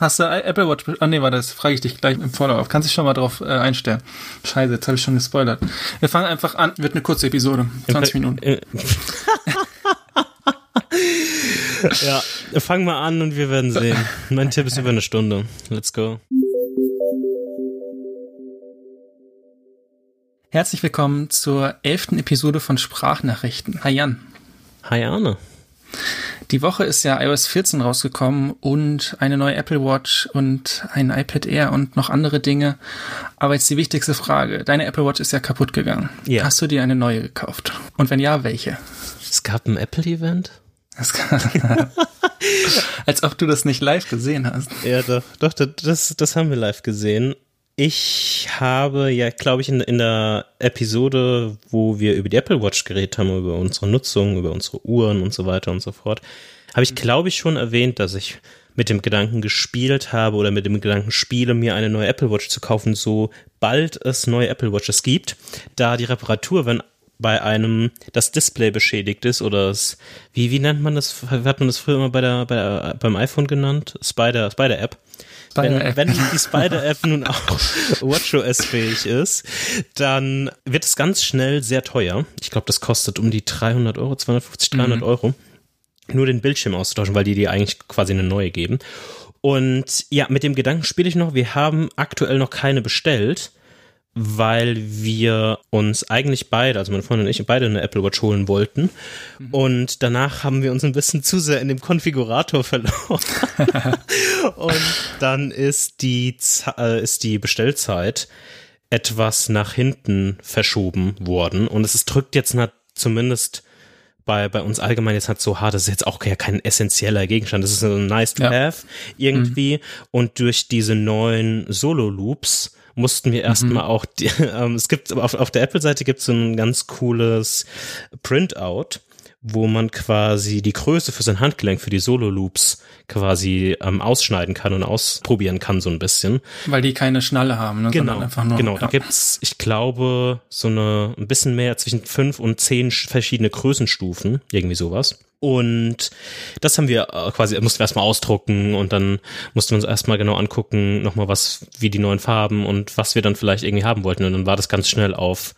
Hast du Apple Watch? Ah nee, war das frage ich dich gleich im Follow-up. Kannst dich schon mal drauf äh, einstellen. Scheiße, jetzt habe ich schon gespoilert. Wir fangen einfach an. Wird eine kurze Episode, 20 Minuten. Äh, ja, fang mal an und wir werden sehen. Mein Tipp ist über eine Stunde. Let's go. Herzlich willkommen zur elften Episode von Sprachnachrichten. Hi Jan. Hi Arne. Die Woche ist ja iOS 14 rausgekommen und eine neue Apple Watch und ein iPad Air und noch andere Dinge. Aber jetzt die wichtigste Frage. Deine Apple Watch ist ja kaputt gegangen. Ja. Hast du dir eine neue gekauft? Und wenn ja, welche? Es gab ein Apple-Event? Als ob du das nicht live gesehen hast. Ja, doch, doch, das, das haben wir live gesehen. Ich habe ja, glaube ich, in, in der Episode, wo wir über die Apple Watch geredet haben, über unsere Nutzung, über unsere Uhren und so weiter und so fort, habe ich, glaube ich, schon erwähnt, dass ich mit dem Gedanken gespielt habe oder mit dem Gedanken spiele, mir eine neue Apple Watch zu kaufen, sobald es neue Apple Watches gibt, da die Reparatur, wenn bei einem das Display beschädigt ist oder es, wie, wie nennt man das, hat man das früher immer bei der, bei der beim iPhone genannt? Spider, Spider App wenn, wenn die Spider-App nun auch WatchOS-fähig ist, dann wird es ganz schnell sehr teuer. Ich glaube, das kostet um die 300 Euro, 250, 300 mhm. Euro. Nur den Bildschirm auszutauschen, weil die dir eigentlich quasi eine neue geben. Und ja, mit dem Gedanken spiele ich noch. Wir haben aktuell noch keine bestellt weil wir uns eigentlich beide, also meine Freundin und ich, beide eine Apple Watch holen wollten. Mhm. Und danach haben wir uns ein bisschen zu sehr in dem Konfigurator verloren. und dann ist die, äh, ist die Bestellzeit etwas nach hinten verschoben worden. Und es ist, drückt jetzt zumindest bei, bei uns allgemein jetzt halt so hart, das ist jetzt auch kein essentieller Gegenstand, das ist so nice to ja. have irgendwie. Mhm. Und durch diese neuen Solo-Loops mussten wir erstmal mhm. auch, die, ähm, es gibt, auf, auf der Apple-Seite gibt es so ein ganz cooles Printout, wo man quasi die Größe für sein Handgelenk, für die Solo-Loops quasi ähm, ausschneiden kann und ausprobieren kann so ein bisschen. Weil die keine Schnalle haben, ne? Genau, einfach nur, genau. Ja. Da gibt's, ich glaube, so eine ein bisschen mehr zwischen fünf und zehn verschiedene Größenstufen, irgendwie sowas. Und das haben wir äh, quasi, mussten wir erstmal ausdrucken und dann mussten wir uns erstmal genau angucken, nochmal was, wie die neuen Farben und was wir dann vielleicht irgendwie haben wollten. Und dann war das ganz schnell auf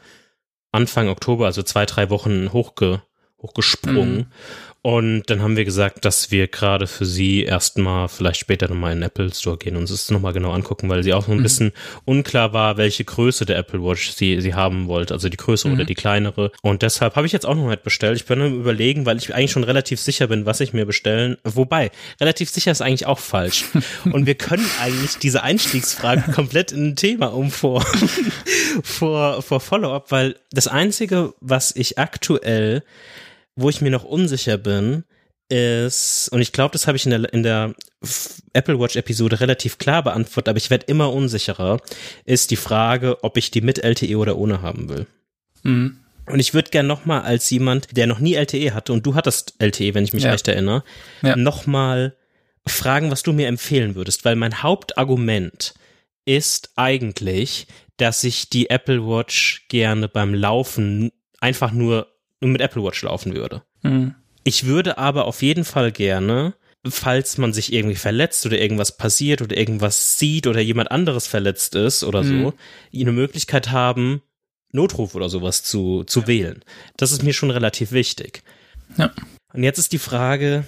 Anfang Oktober, also zwei, drei Wochen hochge, hochgesprungen. Mhm. Und dann haben wir gesagt, dass wir gerade für sie erstmal vielleicht später nochmal in den Apple Store gehen und es nochmal genau angucken, weil sie auch so ein mhm. bisschen unklar war, welche Größe der Apple Watch sie, sie haben wollte, also die größere mhm. oder die kleinere. Und deshalb habe ich jetzt auch noch nicht bestellt. Ich bin am überlegen, weil ich eigentlich schon relativ sicher bin, was ich mir bestellen. Wobei, relativ sicher ist eigentlich auch falsch. und wir können eigentlich diese Einstiegsfrage komplett in ein Thema um vor, vor, vor Follow-up, weil das Einzige, was ich aktuell wo ich mir noch unsicher bin, ist, und ich glaube, das habe ich in der, in der Apple Watch Episode relativ klar beantwortet, aber ich werde immer unsicherer, ist die Frage, ob ich die mit LTE oder ohne haben will. Mhm. Und ich würde gern nochmal als jemand, der noch nie LTE hatte, und du hattest LTE, wenn ich mich ja. recht erinnere, ja. nochmal fragen, was du mir empfehlen würdest, weil mein Hauptargument ist eigentlich, dass ich die Apple Watch gerne beim Laufen einfach nur mit Apple Watch laufen würde. Mhm. Ich würde aber auf jeden Fall gerne, falls man sich irgendwie verletzt oder irgendwas passiert oder irgendwas sieht oder jemand anderes verletzt ist oder mhm. so, eine Möglichkeit haben, Notruf oder sowas zu, zu ja. wählen. Das ist mir schon relativ wichtig. Ja. Und jetzt ist die Frage,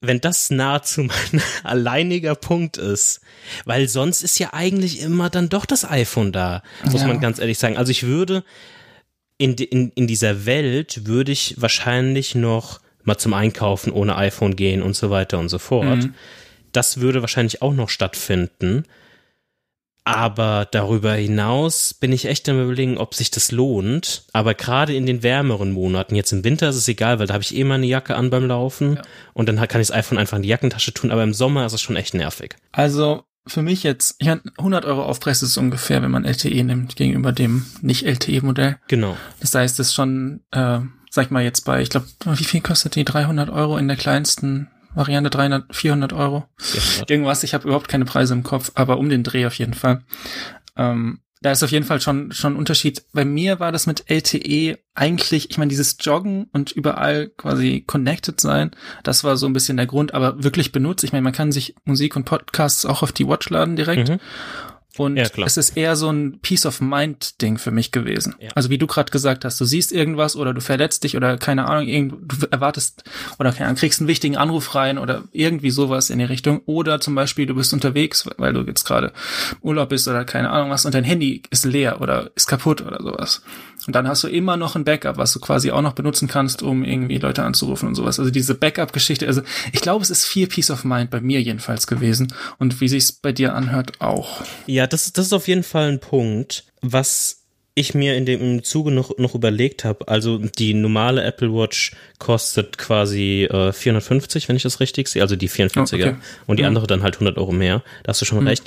wenn das nahezu mein alleiniger Punkt ist, weil sonst ist ja eigentlich immer dann doch das iPhone da, muss ja. man ganz ehrlich sagen. Also ich würde in, in, in dieser Welt würde ich wahrscheinlich noch mal zum Einkaufen ohne iPhone gehen und so weiter und so fort. Mhm. Das würde wahrscheinlich auch noch stattfinden. Aber darüber hinaus bin ich echt am überlegen, ob sich das lohnt. Aber gerade in den wärmeren Monaten, jetzt im Winter ist es egal, weil da habe ich eh mal eine Jacke an beim Laufen ja. und dann kann ich das iPhone einfach in die Jackentasche tun. Aber im Sommer ist es schon echt nervig. Also für mich jetzt, ich 100 Euro Aufpreis ist ungefähr, wenn man LTE nimmt, gegenüber dem nicht-LTE-Modell. Genau. Das heißt, das ist schon, äh, sag ich mal jetzt bei, ich glaube, wie viel kostet die? 300 Euro in der kleinsten Variante, 300, 400 Euro. 400. Irgendwas, ich habe überhaupt keine Preise im Kopf, aber um den Dreh auf jeden Fall. Ähm, da ist auf jeden Fall schon schon ein Unterschied. Bei mir war das mit LTE eigentlich, ich meine, dieses Joggen und überall quasi connected sein, das war so ein bisschen der Grund, aber wirklich benutzt. Ich meine, man kann sich Musik und Podcasts auch auf die Watch laden direkt. Mhm. Und ja, es ist eher so ein Peace of Mind Ding für mich gewesen. Ja. Also wie du gerade gesagt hast, du siehst irgendwas oder du verletzt dich oder keine Ahnung, irgend, du erwartest oder keine Ahnung, kriegst einen wichtigen Anruf rein oder irgendwie sowas in die Richtung. Oder zum Beispiel du bist unterwegs, weil du jetzt gerade Urlaub bist oder keine Ahnung was und dein Handy ist leer oder ist kaputt oder sowas. Und dann hast du immer noch ein Backup, was du quasi auch noch benutzen kannst, um irgendwie Leute anzurufen und sowas. Also diese Backup-Geschichte, also ich glaube, es ist viel Peace of Mind bei mir jedenfalls gewesen und wie sich's bei dir anhört auch. Ja, das, das ist auf jeden Fall ein Punkt, was ich mir in dem Zuge noch, noch überlegt habe, also die normale Apple Watch kostet quasi äh, 450, wenn ich das richtig sehe, also die 44er. Oh, okay. Und die mhm. andere dann halt 100 Euro mehr. Da hast du schon mhm. recht.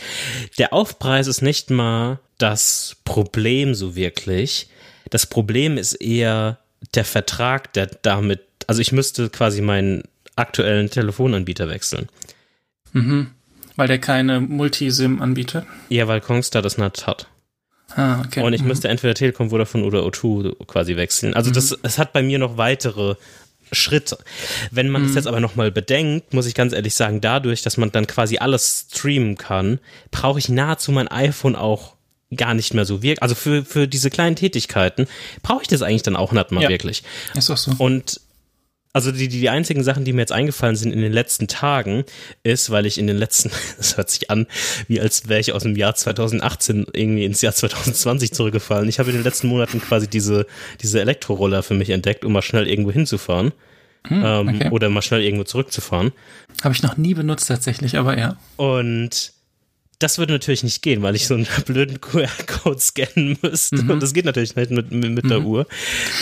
Der Aufpreis ist nicht mal das Problem so wirklich. Das Problem ist eher der Vertrag, der damit, also ich müsste quasi meinen aktuellen Telefonanbieter wechseln. Mhm. Weil der keine Multisim anbietet? Ja, weil Kongstar das nicht hat. Ah, okay. Und ich mhm. müsste entweder Telekom, Vodafone oder O2 quasi wechseln. Also mhm. das, es hat bei mir noch weitere Schritte. Wenn man mhm. das jetzt aber nochmal bedenkt, muss ich ganz ehrlich sagen, dadurch, dass man dann quasi alles streamen kann, brauche ich nahezu mein iPhone auch gar nicht mehr so wirkt. Also für, für diese kleinen Tätigkeiten brauche ich das eigentlich dann auch nicht mal ja. wirklich. Ist auch so. Und also die, die einzigen Sachen, die mir jetzt eingefallen sind in den letzten Tagen, ist, weil ich in den letzten, das hört sich an, wie als wäre ich aus dem Jahr 2018 irgendwie ins Jahr 2020 zurückgefallen. Ich habe in den letzten Monaten quasi diese, diese Elektroroller für mich entdeckt, um mal schnell irgendwo hinzufahren. Hm, ähm, okay. Oder mal schnell irgendwo zurückzufahren. Habe ich noch nie benutzt tatsächlich, aber ja. Und das würde natürlich nicht gehen, weil ich so einen blöden QR-Code scannen müsste. Mhm. Und das geht natürlich nicht mit, mit, mhm. der Uhr.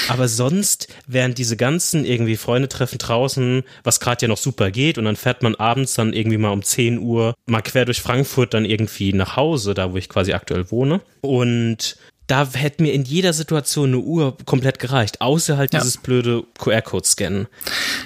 Aber sonst wären diese ganzen irgendwie Freunde treffen draußen, was gerade ja noch super geht. Und dann fährt man abends dann irgendwie mal um 10 Uhr mal quer durch Frankfurt dann irgendwie nach Hause, da wo ich quasi aktuell wohne. Und da hätte mir in jeder Situation eine Uhr komplett gereicht, außer halt ja. dieses blöde QR-Code-Scannen.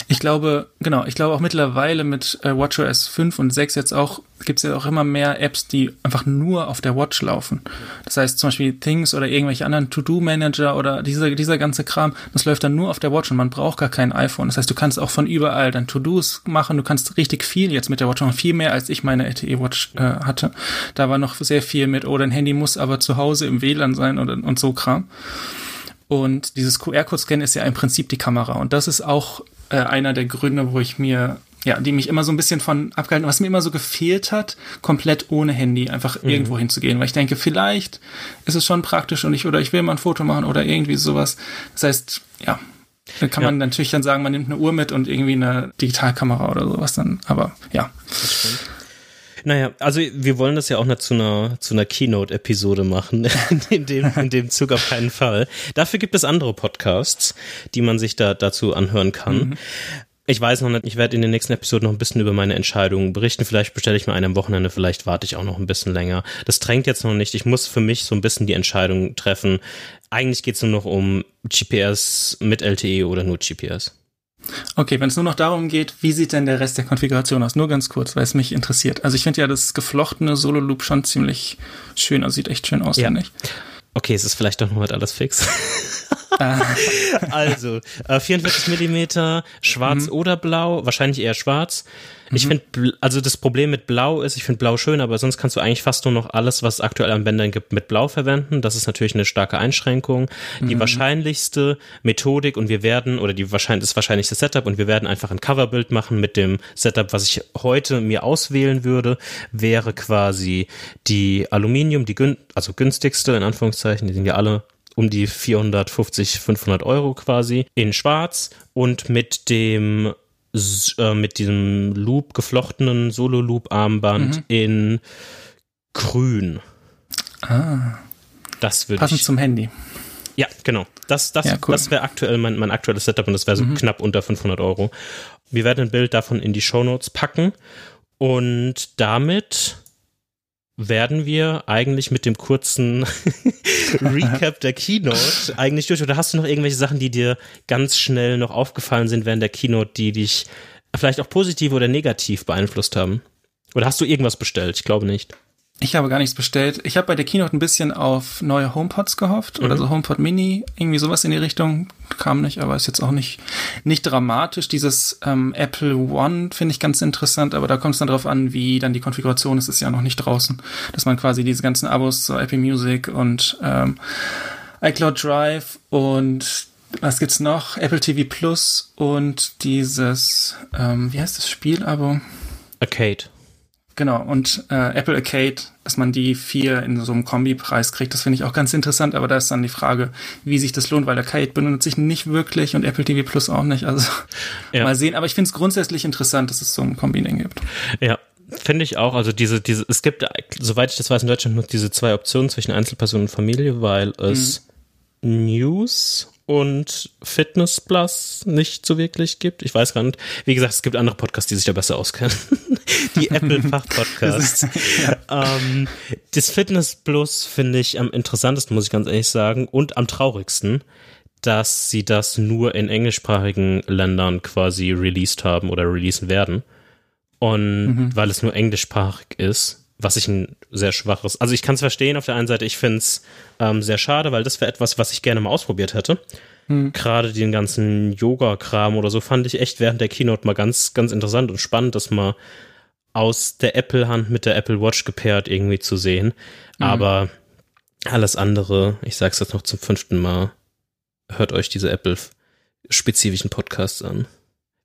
Ich glaube, genau, ich glaube auch mittlerweile mit äh, WatchOS 5 und 6 jetzt auch, gibt es ja auch immer mehr Apps, die einfach nur auf der Watch laufen. Das heißt zum Beispiel Things oder irgendwelche anderen To-Do-Manager oder dieser, dieser ganze Kram, das läuft dann nur auf der Watch und man braucht gar kein iPhone. Das heißt, du kannst auch von überall dann To-Dos machen, du kannst richtig viel jetzt mit der Watch machen, viel mehr als ich meine LTE-Watch äh, hatte. Da war noch sehr viel mit, oh, dein Handy muss aber zu Hause im WLAN sein und, und so Kram. Und dieses QR-Code-Scan ist ja im Prinzip die Kamera. Und das ist auch äh, einer der Gründe, wo ich mir, ja, die mich immer so ein bisschen von abgehalten, was mir immer so gefehlt hat, komplett ohne Handy einfach mhm. irgendwo hinzugehen. Weil ich denke, vielleicht ist es schon praktisch und ich, oder ich will mal ein Foto machen oder irgendwie sowas. Das heißt, ja, da kann ja. man natürlich dann sagen, man nimmt eine Uhr mit und irgendwie eine Digitalkamera oder sowas dann. Aber ja. Naja, also wir wollen das ja auch nicht zu einer, zu einer Keynote-Episode machen, in dem, in dem Zug auf keinen Fall. Dafür gibt es andere Podcasts, die man sich da dazu anhören kann. Mhm. Ich weiß noch nicht, ich werde in den nächsten Episoden noch ein bisschen über meine Entscheidungen berichten. Vielleicht bestelle ich mir eine am Wochenende, vielleicht warte ich auch noch ein bisschen länger. Das drängt jetzt noch nicht. Ich muss für mich so ein bisschen die Entscheidung treffen. Eigentlich geht es nur noch um GPS mit LTE oder nur GPS. Okay, wenn es nur noch darum geht, wie sieht denn der Rest der Konfiguration aus? Nur ganz kurz, weil es mich interessiert. Also ich finde ja das geflochtene Solo-Loop schon ziemlich schön, also sieht echt schön aus, ja. finde ich. Okay, es ist vielleicht doch noch mal alles fix. Ah. also, äh, 44 Millimeter, schwarz mhm. oder blau, wahrscheinlich eher schwarz. Ich mhm. finde, also das Problem mit Blau ist, ich finde Blau schön, aber sonst kannst du eigentlich fast nur noch alles, was es aktuell an Bändern gibt, mit Blau verwenden. Das ist natürlich eine starke Einschränkung. Mhm. Die wahrscheinlichste Methodik und wir werden, oder die wahrscheinlich, das wahrscheinlichste Setup und wir werden einfach ein Coverbild machen mit dem Setup, was ich heute mir auswählen würde, wäre quasi die Aluminium, die gün also günstigste, in Anführungszeichen, die sind ja alle um die 450, 500 Euro quasi in schwarz und mit dem äh, mit diesem Loop geflochtenen Solo-Loop-Armband mhm. in grün. Ah. Das würde Passend zum Handy. Ja, genau. Das, das, ja, cool. das wäre aktuell mein, mein aktuelles Setup und das wäre so mhm. knapp unter 500 Euro. Wir werden ein Bild davon in die Show Notes packen und damit werden wir eigentlich mit dem kurzen Recap der Keynote eigentlich durch. Oder hast du noch irgendwelche Sachen, die dir ganz schnell noch aufgefallen sind während der Keynote, die dich vielleicht auch positiv oder negativ beeinflusst haben? Oder hast du irgendwas bestellt? Ich glaube nicht. Ich habe gar nichts bestellt. Ich habe bei der Keynote ein bisschen auf neue HomePods gehofft mhm. oder so HomePod Mini, irgendwie sowas in die Richtung. Kam nicht, aber ist jetzt auch nicht, nicht dramatisch. Dieses ähm, Apple One finde ich ganz interessant, aber da kommt es dann drauf an, wie dann die Konfiguration ist. Ist ja noch nicht draußen, dass man quasi diese ganzen Abos, so Apple Music und ähm, iCloud Drive und was gibt's noch? Apple TV Plus und dieses, ähm, wie heißt das Spiel-Abo? Arcade. Genau, und äh, Apple Arcade, dass man die vier in so einem Kombipreis kriegt, das finde ich auch ganz interessant, aber da ist dann die Frage, wie sich das lohnt, weil Arcade benutzt sich nicht wirklich und Apple TV Plus auch nicht. Also ja. mal sehen, aber ich finde es grundsätzlich interessant, dass es so ein Kombineng gibt. Ja, Finde ich auch. Also diese, diese, es gibt, soweit ich das weiß, in Deutschland nur diese zwei Optionen zwischen Einzelperson und Familie, weil es mhm. News und Fitness Plus nicht so wirklich gibt. Ich weiß gar nicht. Wie gesagt, es gibt andere Podcasts, die sich da besser auskennen. die Apple-Fachpodcasts. ja. ähm, das Fitness Plus finde ich am interessantesten, muss ich ganz ehrlich sagen, und am traurigsten, dass sie das nur in englischsprachigen Ländern quasi released haben oder releasen werden. Und mhm. weil es nur englischsprachig ist, was ich ein sehr schwaches, also ich kann es verstehen auf der einen Seite, ich finde es ähm, sehr schade, weil das wäre etwas, was ich gerne mal ausprobiert hätte. Hm. Gerade den ganzen Yoga-Kram oder so fand ich echt während der Keynote mal ganz, ganz interessant und spannend, das mal aus der Apple-Hand mit der Apple Watch gepaart irgendwie zu sehen. Mhm. Aber alles andere, ich sag's jetzt noch zum fünften Mal, hört euch diese Apple-spezifischen Podcasts an.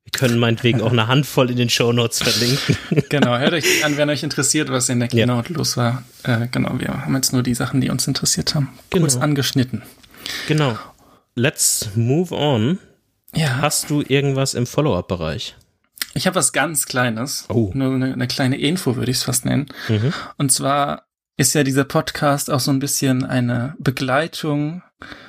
Wir können meinetwegen auch eine Handvoll in den Show Notes verlinken. genau, hört euch an, wenn euch interessiert, was in der Keynote ja. los war. Äh, genau, wir haben jetzt nur die Sachen, die uns interessiert haben, kurz genau. angeschnitten. Genau. Let's move on. Ja. Hast du irgendwas im Follow-up-Bereich? Ich habe was ganz Kleines. Oh. Nur eine, eine kleine Info würde ich es fast nennen. Mhm. Und zwar ist ja dieser Podcast auch so ein bisschen eine Begleitung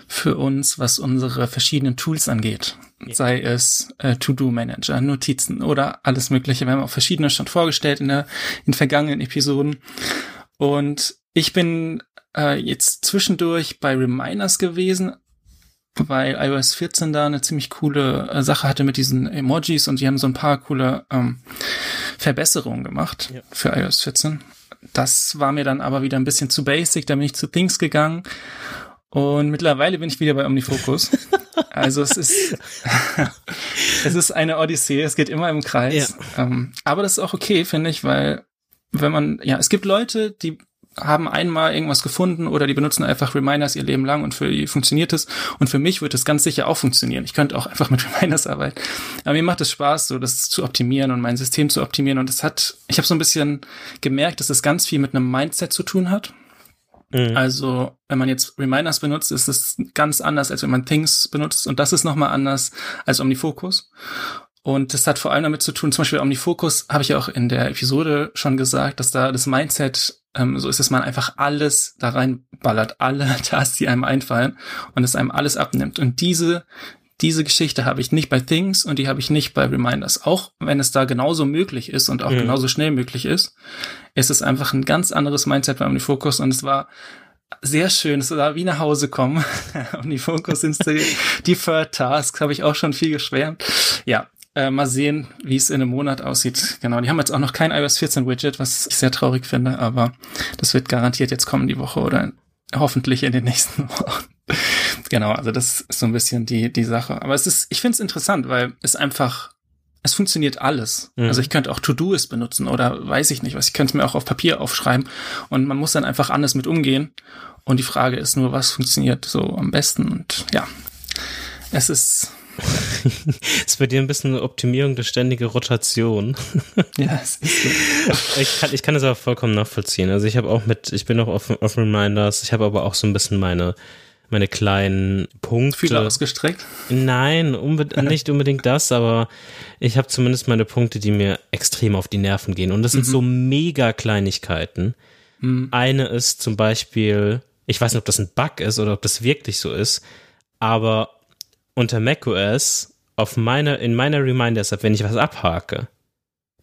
für uns, was unsere verschiedenen Tools angeht. Ja. Sei es äh, To-Do-Manager, Notizen oder alles Mögliche. Wir haben auch verschiedene schon vorgestellt in, der, in vergangenen Episoden. Und ich bin äh, jetzt zwischendurch bei Reminders gewesen, weil iOS 14 da eine ziemlich coole äh, Sache hatte mit diesen Emojis und die haben so ein paar coole ähm, Verbesserungen gemacht ja. für iOS 14. Das war mir dann aber wieder ein bisschen zu basic, da bin ich zu Things gegangen und mittlerweile bin ich wieder bei Omnifocus. also es ist, es ist eine Odyssee, es geht immer im Kreis. Ja. Ähm, aber das ist auch okay, finde ich, weil wenn man, ja, es gibt Leute, die haben einmal irgendwas gefunden oder die benutzen einfach Reminders ihr Leben lang und für die funktioniert es. Und für mich wird es ganz sicher auch funktionieren. Ich könnte auch einfach mit Reminders arbeiten. Aber mir macht es Spaß, so das zu optimieren und mein System zu optimieren. Und es hat, ich habe so ein bisschen gemerkt, dass es ganz viel mit einem Mindset zu tun hat. Mhm. Also, wenn man jetzt Reminders benutzt, ist es ganz anders, als wenn man Things benutzt. Und das ist nochmal anders als Omnifocus. Und das hat vor allem damit zu tun, zum Beispiel Omnifocus habe ich ja auch in der Episode schon gesagt, dass da das Mindset ähm, so ist, dass man einfach alles da reinballert, alle Tasks, die einem einfallen und es einem alles abnimmt. Und diese diese Geschichte habe ich nicht bei Things und die habe ich nicht bei Reminders. Auch wenn es da genauso möglich ist und auch mhm. genauso schnell möglich ist, ist es einfach ein ganz anderes Mindset bei OmniFocus und es war sehr schön. Es war wie nach Hause kommen. OmniFocus installiert. Deferred Tasks habe ich auch schon viel geschwärmt. Ja, äh, mal sehen, wie es in einem Monat aussieht. Genau, die haben jetzt auch noch kein iOS 14 Widget, was ich sehr traurig finde, aber das wird garantiert jetzt kommen die Woche oder hoffentlich in den nächsten Wochen. genau, also das ist so ein bisschen die, die Sache. Aber es ist, ich finde es interessant, weil es einfach, es funktioniert alles. Mhm. Also ich könnte auch To-Doist benutzen oder weiß ich nicht was. Ich könnte es mir auch auf Papier aufschreiben und man muss dann einfach anders mit umgehen. Und die Frage ist nur, was funktioniert so am besten? Und ja, es ist ist bei dir ein bisschen eine Optimierung der ständige Rotation. Ja, es ist so. Ich kann, ich kann das aber vollkommen nachvollziehen. Also ich habe auch mit, ich bin auch auf, auf Reminders, ich habe aber auch so ein bisschen meine, meine kleinen Punkte. Fühler ausgestreckt? Nein, unbe nicht unbedingt das, aber ich habe zumindest meine Punkte, die mir extrem auf die Nerven gehen. Und das sind mhm. so mega Kleinigkeiten. Mhm. Eine ist zum Beispiel, ich weiß nicht, ob das ein Bug ist oder ob das wirklich so ist, aber unter macOS auf meiner, in meiner Reminders-App, wenn ich was abhake,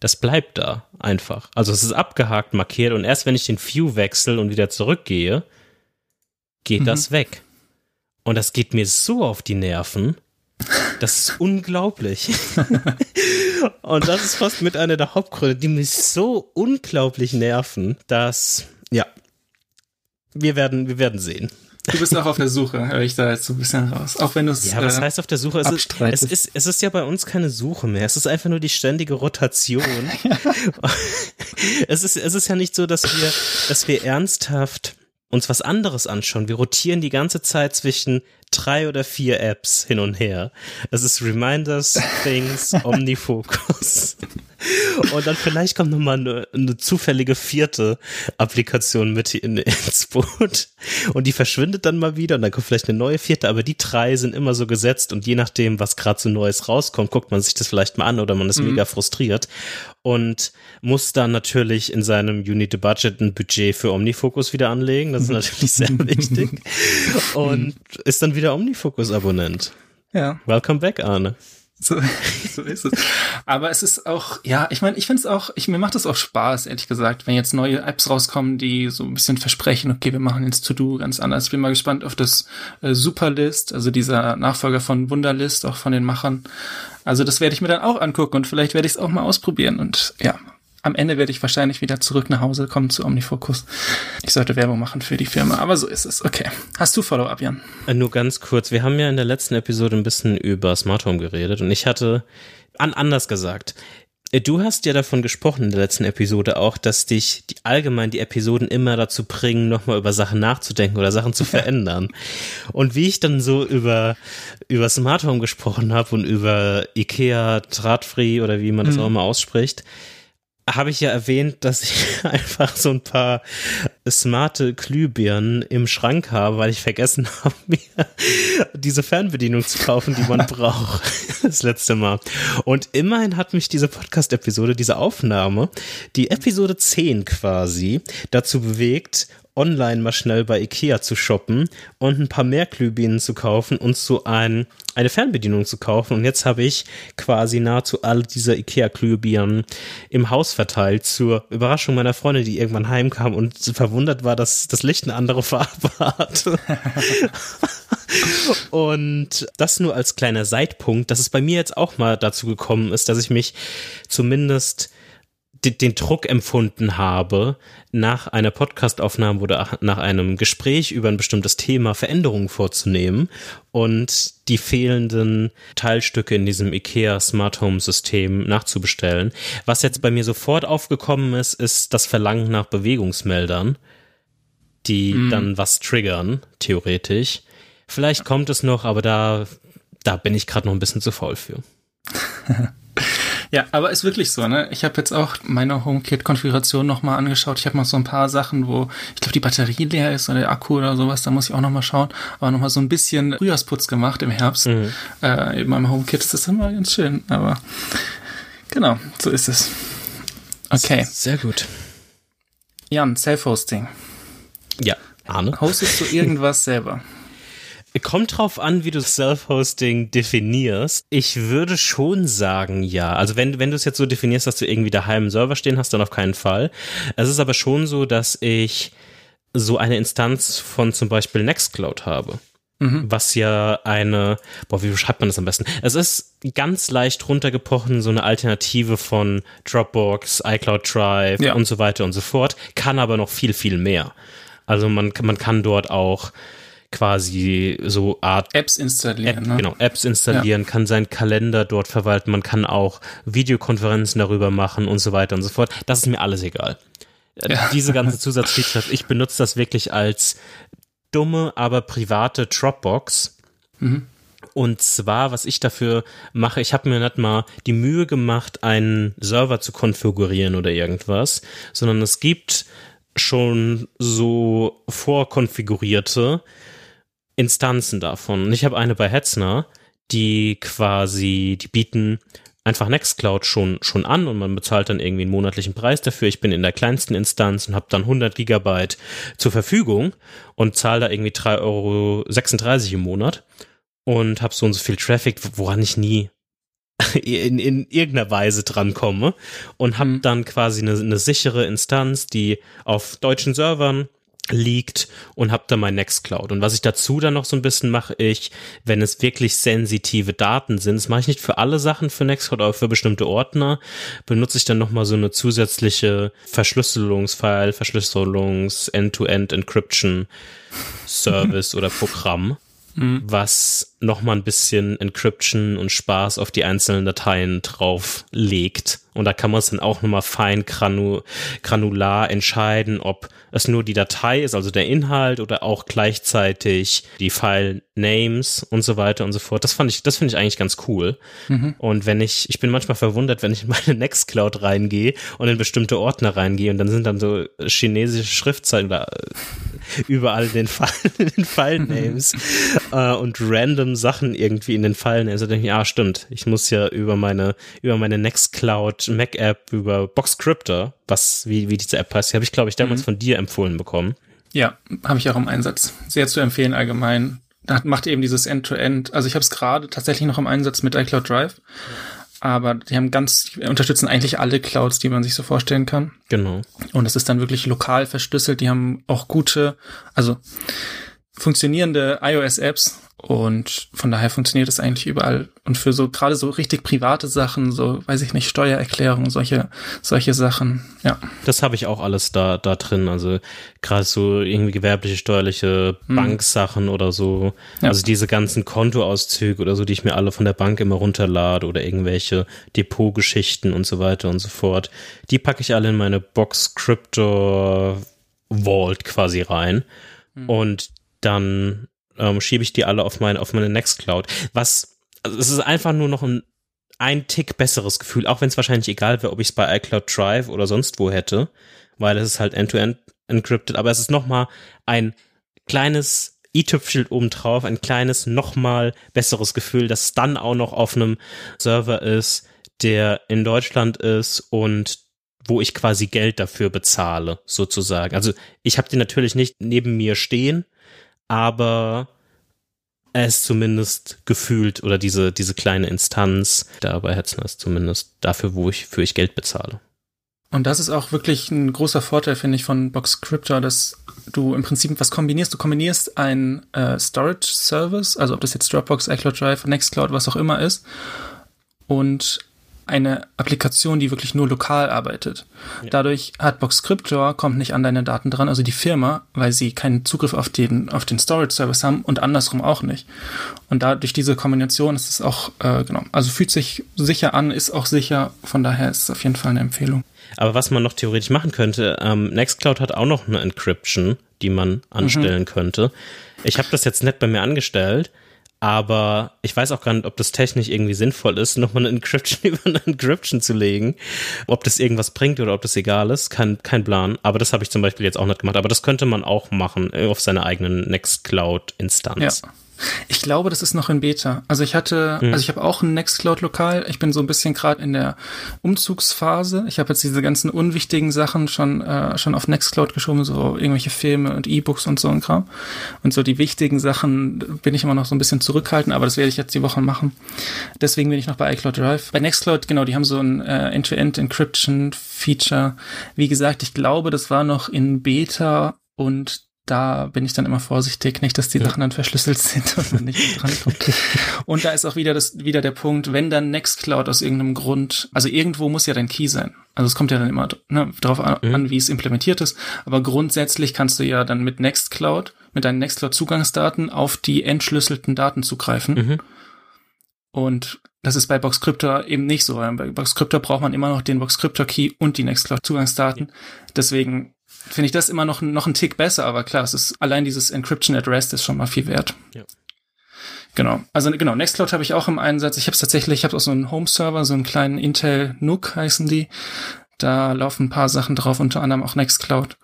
das bleibt da einfach. Also es ist abgehakt markiert und erst wenn ich den View wechsle und wieder zurückgehe, geht mhm. das weg. Und das geht mir so auf die Nerven. Das ist unglaublich. und das ist fast mit einer der Hauptgründe, die mich so unglaublich nerven, dass Ja. Wir werden, wir werden sehen. Du bist auch auf der Suche, höre ich da jetzt so ein bisschen raus. Auch wenn du es. Ja, was äh, heißt auf der Suche? Es ist, es, ist, es ist ja bei uns keine Suche mehr. Es ist einfach nur die ständige Rotation. es, ist, es ist ja nicht so, dass wir, dass wir ernsthaft uns was anderes anschauen. Wir rotieren die ganze Zeit zwischen drei oder vier Apps hin und her. Es ist Reminders, Things, Omnifocus. Und dann vielleicht kommt nochmal eine, eine zufällige vierte Applikation mit in, ins Boot. Und die verschwindet dann mal wieder und dann kommt vielleicht eine neue vierte. Aber die drei sind immer so gesetzt und je nachdem, was gerade so Neues rauskommt, guckt man sich das vielleicht mal an oder man ist mhm. mega frustriert und muss dann natürlich in seinem Unity Budget ein Budget für Omnifocus wieder anlegen. Das ist natürlich sehr wichtig. Und ist dann wieder Omnifocus-Abonnent. Ja. Welcome back, Arne. So, so ist es. Aber es ist auch, ja, ich meine, ich finde es auch, ich, mir macht es auch Spaß, ehrlich gesagt, wenn jetzt neue Apps rauskommen, die so ein bisschen versprechen, okay, wir machen jetzt To-Do ganz anders. Ich bin mal gespannt auf das äh, Superlist, also dieser Nachfolger von Wunderlist, auch von den Machern. Also das werde ich mir dann auch angucken und vielleicht werde ich es auch mal ausprobieren und ja, am Ende werde ich wahrscheinlich wieder zurück nach Hause kommen zu Omnifocus. Ich sollte Werbung machen für die Firma, aber so ist es. Okay. Hast du Follow-up, Jan? Äh, nur ganz kurz. Wir haben ja in der letzten Episode ein bisschen über Smart Home geredet und ich hatte an anders gesagt. Äh, du hast ja davon gesprochen in der letzten Episode auch, dass dich die, allgemein die Episoden immer dazu bringen, nochmal über Sachen nachzudenken oder Sachen zu verändern. Und wie ich dann so über, über Smart Home gesprochen habe und über Ikea Drahtfree oder wie man das mhm. auch immer ausspricht, habe ich ja erwähnt, dass ich einfach so ein paar smarte Glühbirnen im Schrank habe, weil ich vergessen habe, mir diese Fernbedienung zu kaufen, die man braucht. Das letzte Mal. Und immerhin hat mich diese Podcast-Episode, diese Aufnahme, die Episode 10 quasi, dazu bewegt, online mal schnell bei Ikea zu shoppen und ein paar mehr Glühbirnen zu kaufen und so ein, eine Fernbedienung zu kaufen. Und jetzt habe ich quasi nahezu alle dieser Ikea-Glühbirnen im Haus verteilt zur Überraschung meiner Freundin, die irgendwann heimkam und verwundert war, dass das Licht eine andere Farbe hatte. und das nur als kleiner Seitpunkt, dass es bei mir jetzt auch mal dazu gekommen ist, dass ich mich zumindest den Druck empfunden habe, nach einer Podcastaufnahme oder nach einem Gespräch über ein bestimmtes Thema Veränderungen vorzunehmen und die fehlenden Teilstücke in diesem IKEA Smart Home System nachzubestellen. Was jetzt bei mir sofort aufgekommen ist, ist das Verlangen nach Bewegungsmeldern, die mm. dann was triggern, theoretisch. Vielleicht kommt es noch, aber da, da bin ich gerade noch ein bisschen zu faul für. Ja, aber ist wirklich so, ne? Ich habe jetzt auch meine HomeKit-Konfiguration nochmal angeschaut. Ich habe noch so ein paar Sachen, wo ich glaube, die Batterie leer ist oder der Akku oder sowas. Da muss ich auch nochmal schauen. Aber nochmal so ein bisschen Frühjahrsputz gemacht im Herbst. Mhm. Äh, in meinem HomeKit ist das immer ganz schön. Aber genau, so ist es. Okay. Sehr gut. Jan, Self-Hosting. Ja, Arne. Hostest du irgendwas selber? Kommt drauf an, wie du Self-Hosting definierst. Ich würde schon sagen, ja. Also wenn, wenn du es jetzt so definierst, dass du irgendwie daheim einen Server stehen hast, dann auf keinen Fall. Es ist aber schon so, dass ich so eine Instanz von zum Beispiel Nextcloud habe. Mhm. Was ja eine, boah, wie beschreibt man das am besten? Es ist ganz leicht runtergebrochen, so eine Alternative von Dropbox, iCloud Drive ja. und so weiter und so fort, kann aber noch viel, viel mehr. Also man, man kann dort auch quasi so Art Apps installieren. App, ne? Genau, Apps installieren, ja. kann seinen Kalender dort verwalten, man kann auch Videokonferenzen darüber machen und so weiter und so fort. Das ist mir alles egal. Äh, ja. Diese ganze Zusatzfeatures, ich benutze das wirklich als dumme, aber private Dropbox. Mhm. Und zwar, was ich dafür mache, ich habe mir nicht mal die Mühe gemacht, einen Server zu konfigurieren oder irgendwas, sondern es gibt schon so vorkonfigurierte Instanzen davon. Und ich habe eine bei Hetzner, die quasi, die bieten einfach Nextcloud schon, schon an und man bezahlt dann irgendwie einen monatlichen Preis dafür. Ich bin in der kleinsten Instanz und habe dann 100 Gigabyte zur Verfügung und zahle da irgendwie 3,36 Euro im Monat und habe so und so viel Traffic, woran ich nie in, in irgendeiner Weise drankomme und habe mhm. dann quasi eine, eine sichere Instanz, die auf deutschen Servern liegt und habe da mein Nextcloud. Und was ich dazu dann noch so ein bisschen mache, ich, wenn es wirklich sensitive Daten sind, das mache ich nicht für alle Sachen für Nextcloud, aber für bestimmte Ordner, benutze ich dann nochmal so eine zusätzliche Verschlüsselungsfile, Verschlüsselungs End-to-End Encryption Service oder Programm, mhm. was nochmal ein bisschen Encryption und Spaß auf die einzelnen Dateien drauf legt. Und da kann man es dann auch nochmal fein granu granular entscheiden, ob es nur die Datei ist, also der Inhalt oder auch gleichzeitig die File Names und so weiter und so fort. Das fand ich, das finde ich eigentlich ganz cool. Mhm. Und wenn ich, ich bin manchmal verwundert, wenn ich in meine Nextcloud reingehe und in bestimmte Ordner reingehe und dann sind dann so chinesische Schriftzeichen oder überall den File, den File Names äh, und random Sachen irgendwie in den File Names. Da denke ich, ja, stimmt. Ich muss ja über meine, über meine Nextcloud Mac App über Boxcryptor, was, wie, wie diese App heißt, die habe ich, glaube ich, damals mhm. von dir empfohlen bekommen. Ja, habe ich auch im Einsatz. Sehr zu empfehlen allgemein. Da macht eben dieses End-to-End. -End. Also ich habe es gerade tatsächlich noch im Einsatz mit iCloud Drive. Aber die haben ganz, die unterstützen eigentlich alle Clouds, die man sich so vorstellen kann. Genau. Und es ist dann wirklich lokal verschlüsselt. Die haben auch gute, also funktionierende iOS-Apps und von daher funktioniert es eigentlich überall. Und für so gerade so richtig private Sachen, so weiß ich nicht, Steuererklärung, solche solche Sachen, ja. Das habe ich auch alles da da drin. Also gerade so irgendwie gewerbliche, steuerliche hm. Banksachen oder so. Ja. Also diese ganzen Kontoauszüge oder so, die ich mir alle von der Bank immer runterlade oder irgendwelche Depotgeschichten und so weiter und so fort. Die packe ich alle in meine Box Crypto Vault quasi rein. Hm. Und dann ähm, schiebe ich die alle auf meine, auf meine Nextcloud. Was, also es ist einfach nur noch ein, ein Tick besseres Gefühl, auch wenn es wahrscheinlich egal wäre, ob ich es bei iCloud Drive oder sonst wo hätte, weil es ist halt end-to-end -end encrypted, aber es ist nochmal ein kleines i-Tüpfschild obendrauf, ein kleines, nochmal besseres Gefühl, dass es dann auch noch auf einem Server ist, der in Deutschland ist und wo ich quasi Geld dafür bezahle, sozusagen. Also ich habe den natürlich nicht neben mir stehen, aber es zumindest gefühlt oder diese, diese kleine Instanz da bei Hetzner ist zumindest dafür, wo ich, für ich Geld bezahle. Und das ist auch wirklich ein großer Vorteil, finde ich, von Box Crypto, dass du im Prinzip was kombinierst. Du kombinierst ein äh, Storage Service, also ob das jetzt Dropbox, iCloud Drive, Nextcloud, was auch immer ist, und eine Applikation, die wirklich nur lokal arbeitet. Ja. Dadurch hat Boxcryptor kommt nicht an deine Daten dran, also die Firma, weil sie keinen Zugriff auf den auf den Storage Service haben und andersrum auch nicht. Und dadurch diese Kombination ist es auch äh, genau, also fühlt sich sicher an, ist auch sicher. Von daher ist es auf jeden Fall eine Empfehlung. Aber was man noch theoretisch machen könnte, ähm, Nextcloud hat auch noch eine Encryption, die man anstellen mhm. könnte. Ich habe das jetzt nicht bei mir angestellt aber ich weiß auch gar nicht, ob das technisch irgendwie sinnvoll ist, nochmal eine Encryption über eine Encryption zu legen. Ob das irgendwas bringt oder ob das egal ist, kein, kein Plan. Aber das habe ich zum Beispiel jetzt auch nicht gemacht. Aber das könnte man auch machen äh, auf seiner eigenen Nextcloud-Instanz. Ja. Ich glaube, das ist noch in Beta. Also ich hatte, mhm. also ich habe auch ein Nextcloud lokal. Ich bin so ein bisschen gerade in der Umzugsphase. Ich habe jetzt diese ganzen unwichtigen Sachen schon äh, schon auf Nextcloud geschoben, so irgendwelche Filme und E-Books und so ein Kram. Und so die wichtigen Sachen bin ich immer noch so ein bisschen zurückhaltend, aber das werde ich jetzt die Woche machen. Deswegen bin ich noch bei iCloud Drive. Bei Nextcloud, genau, die haben so ein äh, End-to-End Encryption Feature. Wie gesagt, ich glaube, das war noch in Beta und da bin ich dann immer vorsichtig, nicht, dass die Sachen dann verschlüsselt sind und man nicht drankommt. und da ist auch wieder das, wieder der Punkt, wenn dann Nextcloud aus irgendeinem Grund, also irgendwo muss ja dein Key sein. Also es kommt ja dann immer ne, darauf an, mhm. wie es implementiert ist. Aber grundsätzlich kannst du ja dann mit Nextcloud, mit deinen Nextcloud-Zugangsdaten auf die entschlüsselten Daten zugreifen. Mhm. Und das ist bei Boxcryptor eben nicht so. Bei Boxcryptor braucht man immer noch den Boxcryptor Key und die Nextcloud-Zugangsdaten. Deswegen finde ich das immer noch, noch ein Tick besser, aber klar, es ist allein dieses Encryption at Rest ist schon mal viel wert. Ja. Genau. Also genau, Nextcloud habe ich auch im Einsatz. Ich habe es tatsächlich, ich habe auch so einen Home-Server, so einen kleinen Intel NUC heißen die. Da laufen ein paar Sachen drauf, unter anderem auch Nextcloud.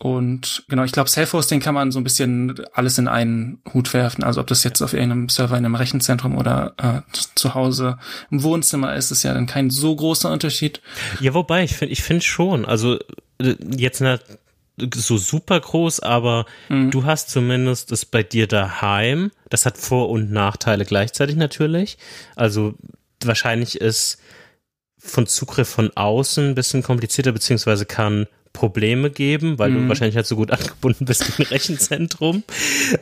Und genau, ich glaube, Self-Hosting kann man so ein bisschen alles in einen Hut werfen. Also ob das jetzt auf irgendeinem Server in einem Rechenzentrum oder äh, zu Hause im Wohnzimmer ist, ist ja dann kein so großer Unterschied. Ja, wobei, ich finde ich finde schon. Also jetzt nicht so super groß, aber mhm. du hast zumindest es bei dir daheim. Das hat Vor- und Nachteile gleichzeitig natürlich. Also wahrscheinlich ist von Zugriff von außen ein bisschen komplizierter, beziehungsweise kann Probleme geben, weil mhm. du wahrscheinlich halt so gut angebunden bist im Rechenzentrum.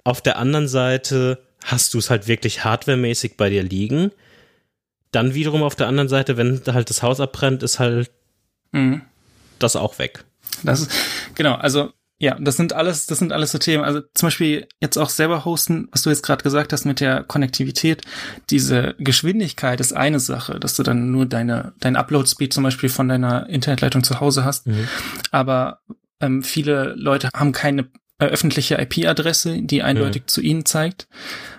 Auf der anderen Seite hast du es halt wirklich hardwaremäßig bei dir liegen. Dann wiederum auf der anderen Seite, wenn halt das Haus abbrennt, ist halt mhm. das auch weg. Das ist, genau, also ja, das sind alles, das sind alles so Themen. Also zum Beispiel jetzt auch selber hosten, was du jetzt gerade gesagt hast mit der Konnektivität. Diese Geschwindigkeit ist eine Sache, dass du dann nur deine, dein Upload-Speed zum Beispiel von deiner Internetleitung zu Hause hast. Mhm. Aber ähm, viele Leute haben keine äh, öffentliche IP-Adresse, die eindeutig mhm. zu ihnen zeigt.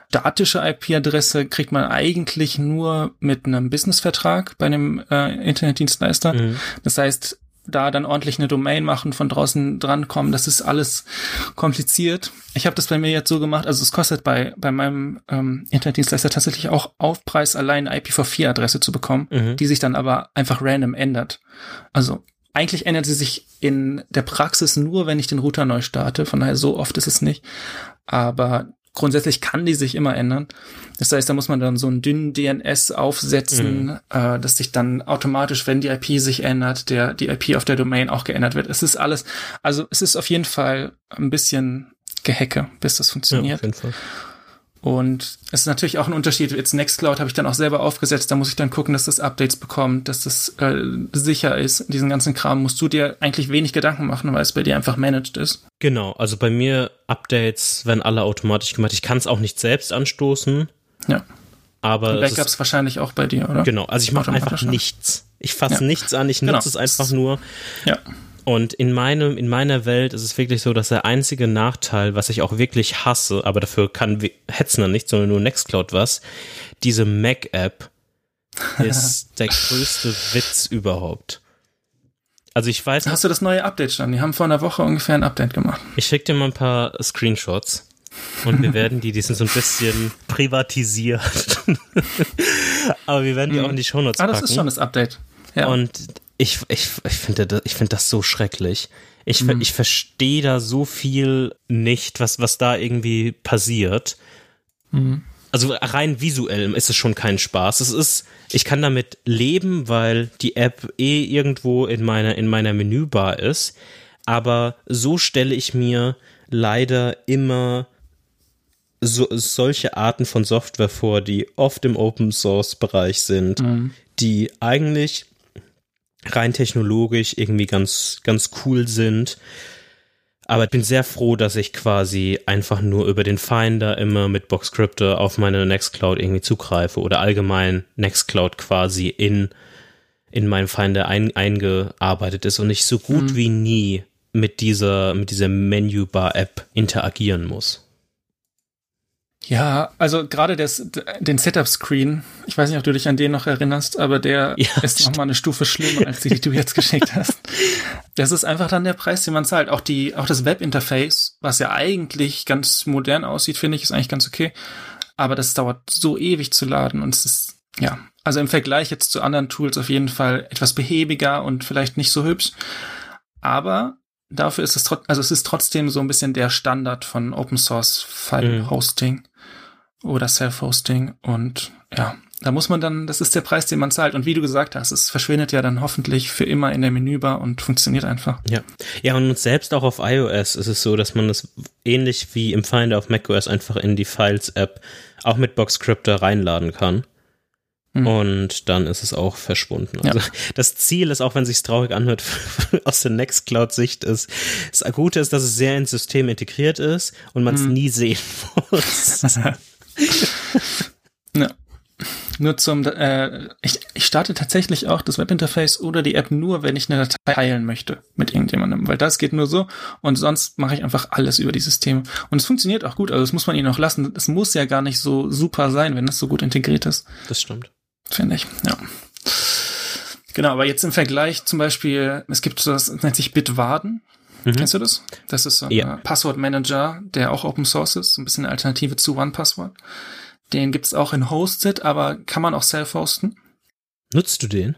Statische IP-Adresse kriegt man eigentlich nur mit einem Business-Vertrag bei einem äh, Internetdienstleister. Mhm. Das heißt, da dann ordentlich eine Domain machen, von draußen drankommen, das ist alles kompliziert. Ich habe das bei mir jetzt so gemacht, also es kostet bei, bei meinem ähm, Internetdienstleister tatsächlich auch Aufpreis allein IPv4-Adresse zu bekommen, mhm. die sich dann aber einfach random ändert. Also eigentlich ändert sie sich in der Praxis nur, wenn ich den Router neu starte, von daher so oft ist es nicht. Aber grundsätzlich kann die sich immer ändern. Das heißt, da muss man dann so einen dünnen DNS aufsetzen, mhm. äh, dass sich dann automatisch, wenn die IP sich ändert, der die IP auf der Domain auch geändert wird. Es ist alles, also es ist auf jeden Fall ein bisschen Gehacke, bis das funktioniert. Ja. Und es ist natürlich auch ein Unterschied. Jetzt Nextcloud habe ich dann auch selber aufgesetzt. Da muss ich dann gucken, dass das Updates bekommt, dass das äh, sicher ist. Diesen ganzen Kram musst du dir eigentlich wenig Gedanken machen, weil es bei dir einfach managed ist. Genau. Also bei mir Updates werden alle automatisch gemacht. Ich kann es auch nicht selbst anstoßen. Ja. Aber Die Backups wahrscheinlich auch bei dir, oder? Genau. Also ich mache einfach nichts. Ich fasse ja. nichts an. Ich nutze genau. es einfach nur. Ja. Und in meinem, in meiner Welt ist es wirklich so, dass der einzige Nachteil, was ich auch wirklich hasse, aber dafür kann Hetzner nicht, sondern nur Nextcloud was, diese Mac-App ist der größte Witz überhaupt. Also ich weiß. Hast du das neue Update schon? Die haben vor einer Woche ungefähr ein Update gemacht. Ich schick dir mal ein paar Screenshots. Und wir werden die, die sind so ein bisschen privatisiert. Aber wir werden die mhm. auch in die Shownotes packen. Ah, das ist schon das Update. Ja. Und ich, ich, ich finde das, ich finde das so schrecklich. Ich, mhm. ich verstehe da so viel nicht, was, was da irgendwie passiert. Mhm. Also rein visuell ist es schon kein Spaß. Es ist, ich kann damit leben, weil die App eh irgendwo in meiner, in meiner Menübar ist. Aber so stelle ich mir leider immer so, solche Arten von Software vor, die oft im Open Source Bereich sind, mhm. die eigentlich rein technologisch irgendwie ganz, ganz cool sind. Aber ich bin sehr froh, dass ich quasi einfach nur über den Finder immer mit Boxcryptor auf meine Nextcloud irgendwie zugreife oder allgemein Nextcloud quasi in, in meinen Finder ein, eingearbeitet ist und ich so gut mhm. wie nie mit dieser, mit dieser Menübar-App interagieren muss. Ja, also gerade das, den Setup-Screen, ich weiß nicht, ob du dich an den noch erinnerst, aber der ja, ist nochmal eine Stufe schlimmer als die, die du jetzt geschickt hast. Das ist einfach dann der Preis, den man zahlt. Auch die, auch das Webinterface, was ja eigentlich ganz modern aussieht, finde ich, ist eigentlich ganz okay. Aber das dauert so ewig zu laden und es ist, ja, also im Vergleich jetzt zu anderen Tools auf jeden Fall etwas behäbiger und vielleicht nicht so hübsch. Aber dafür ist es trotzdem, also es ist trotzdem so ein bisschen der Standard von Open Source File Hosting mhm. oder Self-Hosting und ja, da muss man dann, das ist der Preis, den man zahlt. Und wie du gesagt hast, es verschwindet ja dann hoffentlich für immer in der Menübar und funktioniert einfach. Ja. Ja, und selbst auch auf iOS ist es so, dass man das ähnlich wie im Finder auf macOS einfach in die Files-App auch mit Boxcryptor reinladen kann. Mhm. Und dann ist es auch verschwunden. Also ja. das Ziel ist, auch wenn sich traurig anhört, aus der Nextcloud-Sicht ist, das Gute ist, dass es sehr ins System integriert ist und man es mhm. nie sehen muss. ja. Nur zum, äh, ich, ich starte tatsächlich auch das Webinterface oder die App nur, wenn ich eine Datei teilen möchte mit irgendjemandem, weil das geht nur so und sonst mache ich einfach alles über die Systeme. Und es funktioniert auch gut, also das muss man ihnen auch lassen. Es muss ja gar nicht so super sein, wenn es so gut integriert ist. Das stimmt. Finde ich, ja. Genau, aber jetzt im Vergleich zum Beispiel, es gibt so, das nennt sich Bitwarden. Mhm. Kennst du das? Das ist so ein ja. Passwortmanager, der auch Open Source ist, ein bisschen eine Alternative zu OnePassword. Den gibt's auch in Hosted, aber kann man auch self-hosten. Nutzt du den?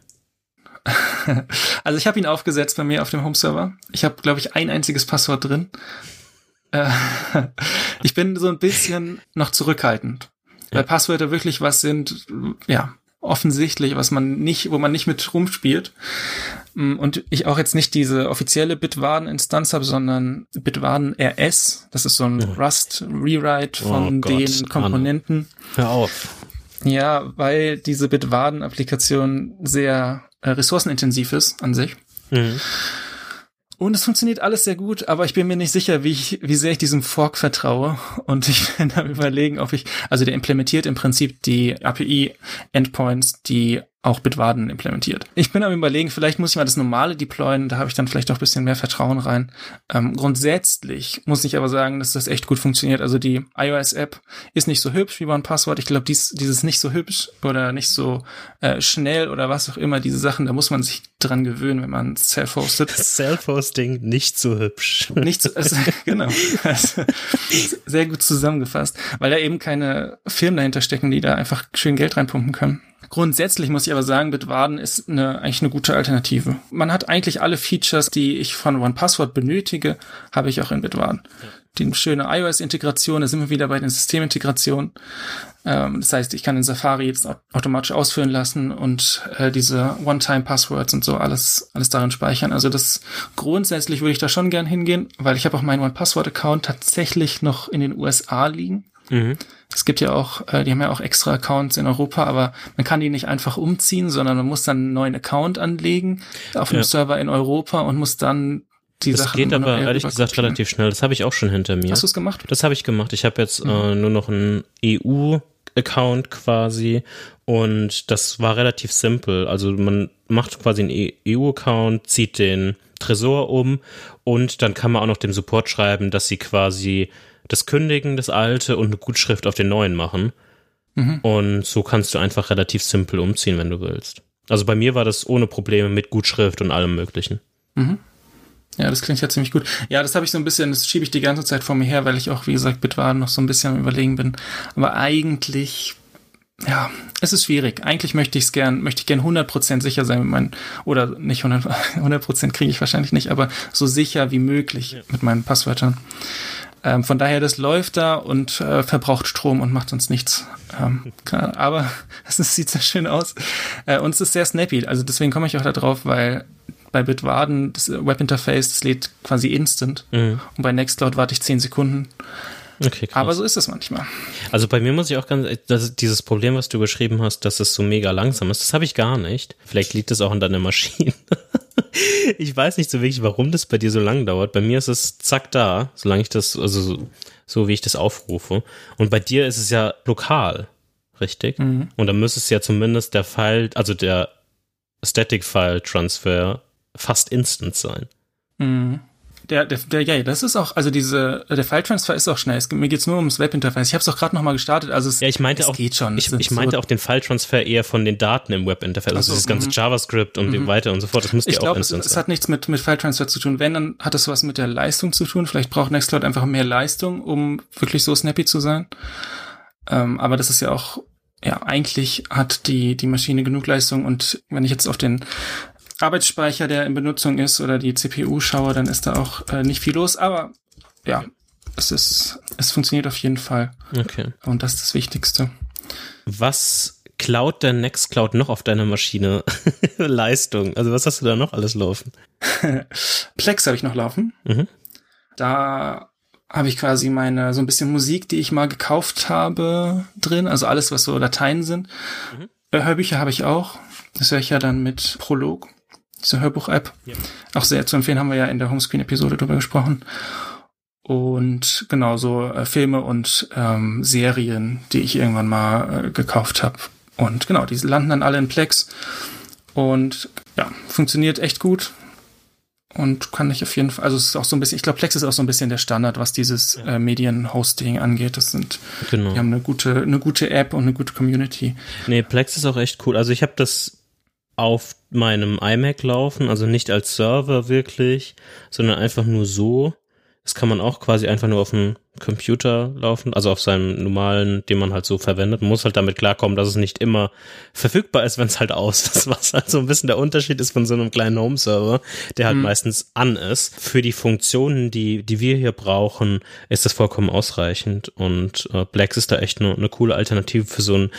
also ich habe ihn aufgesetzt bei mir auf dem Home-Server. Ich habe, glaube ich, ein einziges Passwort drin. Äh, ich bin so ein bisschen noch zurückhaltend, weil Passwörter wirklich was sind, ja, offensichtlich, was man nicht, wo man nicht mit rumspielt. Mm, und ich auch jetzt nicht diese offizielle Bitwarden-Instanz habe, sondern Bitwarden RS. Das ist so ein Rust-Rewrite von oh den Komponenten. Anna. Hör auf. Ja, weil diese Bitwarden-Applikation sehr äh, ressourcenintensiv ist an sich. Mhm. Und es funktioniert alles sehr gut, aber ich bin mir nicht sicher, wie ich, wie sehr ich diesem Fork vertraue. Und ich bin da überlegen, ob ich, also der implementiert im Prinzip die API-Endpoints, die auch Bitwarden implementiert. Ich bin am überlegen, vielleicht muss ich mal das normale deployen, da habe ich dann vielleicht auch ein bisschen mehr Vertrauen rein. Ähm, grundsätzlich muss ich aber sagen, dass das echt gut funktioniert. Also die iOS-App ist nicht so hübsch wie OnePassword. Ich glaube, dies, dieses nicht so hübsch oder nicht so äh, schnell oder was auch immer, diese Sachen, da muss man sich dran gewöhnen, wenn man self-hostet. Self-Hosting nicht so hübsch. Nicht so, also, genau. Also, sehr gut zusammengefasst, weil da eben keine Firmen dahinter stecken, die da einfach schön Geld reinpumpen können. Grundsätzlich muss ich aber sagen, Bitwarden ist eine, eigentlich eine gute Alternative. Man hat eigentlich alle Features, die ich von OnePassword benötige, habe ich auch in Bitwarden. Die schöne iOS-Integration, da sind wir wieder bei den Systemintegrationen. Ähm, das heißt, ich kann den Safari jetzt automatisch ausführen lassen und äh, diese One-Time-Passwords und so alles, alles darin speichern. Also das grundsätzlich würde ich da schon gern hingehen, weil ich habe auch meinen One-Password-Account tatsächlich noch in den USA liegen. Mhm. Es gibt ja auch, äh, die haben ja auch extra Accounts in Europa, aber man kann die nicht einfach umziehen, sondern man muss dann einen neuen Account anlegen auf einem ja. Server in Europa und muss dann die das Sachen geht aber ehrlich gesagt relativ schnell. Das habe ich auch schon hinter mir. Hast du es gemacht? Das habe ich gemacht. Ich habe jetzt mhm. äh, nur noch einen EU-Account quasi und das war relativ simpel. Also man macht quasi einen EU-Account, zieht den Tresor um und dann kann man auch noch dem Support schreiben, dass sie quasi das Kündigen, das alte und eine Gutschrift auf den neuen machen. Mhm. Und so kannst du einfach relativ simpel umziehen, wenn du willst. Also bei mir war das ohne Probleme mit Gutschrift und allem Möglichen. Mhm. Ja, das klingt ja ziemlich gut. Ja, das habe ich so ein bisschen, das schiebe ich die ganze Zeit vor mir her, weil ich auch, wie gesagt, Bitwarden noch so ein bisschen am Überlegen bin. Aber eigentlich, ja, es ist schwierig. Eigentlich möchte ich es gern, möchte ich gern 100% sicher sein mit meinen, oder nicht 100%, 100% kriege ich wahrscheinlich nicht, aber so sicher wie möglich ja. mit meinen Passwörtern. Ähm, von daher, das läuft da und äh, verbraucht Strom und macht uns nichts. Ähm, klar, aber es sieht sehr schön aus. Äh, und es ist sehr snappy. Also deswegen komme ich auch da drauf, weil bei Bitwarden das Webinterface, das lädt quasi instant. Mhm. Und bei Nextcloud warte ich 10 Sekunden. Okay, krass. Aber so ist es manchmal. Also bei mir muss ich auch ganz, das, dieses Problem, was du beschrieben hast, dass es so mega langsam ist, das habe ich gar nicht. Vielleicht liegt es auch an deiner Maschine. ich weiß nicht so wirklich, warum das bei dir so lang dauert. Bei mir ist es zack da, solange ich das, also so, so wie ich das aufrufe. Und bei dir ist es ja lokal, richtig? Mhm. Und dann müsste es ja zumindest der File, also der Static File Transfer fast instant sein. Mhm der, der, der, ja, das ist auch, also diese, der File-Transfer ist auch schnell. Es, mir geht's nur ums Webinterface. Ich habe es auch gerade nochmal gestartet, also es, ja, ich meinte es auch, geht schon. Ich, ich meinte so auch den File-Transfer eher von den Daten im Webinterface, also, also das ganze mhm. JavaScript und mhm. weiter und so fort. Das müsste ich ja auch glaube, es, es hat nichts mit, mit File-Transfer zu tun. Wenn, dann hat es was mit der Leistung zu tun. Vielleicht braucht Nextcloud einfach mehr Leistung, um wirklich so snappy zu sein. Ähm, aber das ist ja auch ja, eigentlich hat die, die Maschine genug Leistung und wenn ich jetzt auf den Arbeitsspeicher, der in Benutzung ist, oder die CPU schaue, dann ist da auch äh, nicht viel los. Aber ja, es ist, es funktioniert auf jeden Fall. Okay. Und das ist das Wichtigste. Was klaut der Nextcloud noch auf deiner Maschine? Leistung. Also was hast du da noch alles laufen? Plex habe ich noch laufen. Mhm. Da habe ich quasi meine, so ein bisschen Musik, die ich mal gekauft habe, drin. Also alles, was so Dateien sind. Mhm. Hörbücher habe ich auch. Das höre ich ja dann mit Prolog diese Hörbuch-App. Ja. Auch sehr zu empfehlen, haben wir ja in der Homescreen-Episode drüber gesprochen. Und genau so äh, Filme und ähm, Serien, die ich irgendwann mal äh, gekauft habe. Und genau, die landen dann alle in Plex. Und ja, funktioniert echt gut. Und kann ich auf jeden Fall, also es ist auch so ein bisschen, ich glaube, Plex ist auch so ein bisschen der Standard, was dieses ja. äh, Medienhosting angeht. Das sind, genau. die haben eine gute, eine gute App und eine gute Community. Nee, Plex ist auch echt cool. Also ich habe das auf meinem iMac laufen, also nicht als Server wirklich, sondern einfach nur so. Das kann man auch quasi einfach nur auf dem Computer laufen, also auf seinem normalen, den man halt so verwendet. Man muss halt damit klarkommen, dass es nicht immer verfügbar ist, wenn es halt aus ist, was halt so ein bisschen der Unterschied ist von so einem kleinen Home-Server, der halt mhm. meistens an ist. Für die Funktionen, die, die wir hier brauchen, ist das vollkommen ausreichend und äh, Plex ist da echt eine, eine coole Alternative für so ein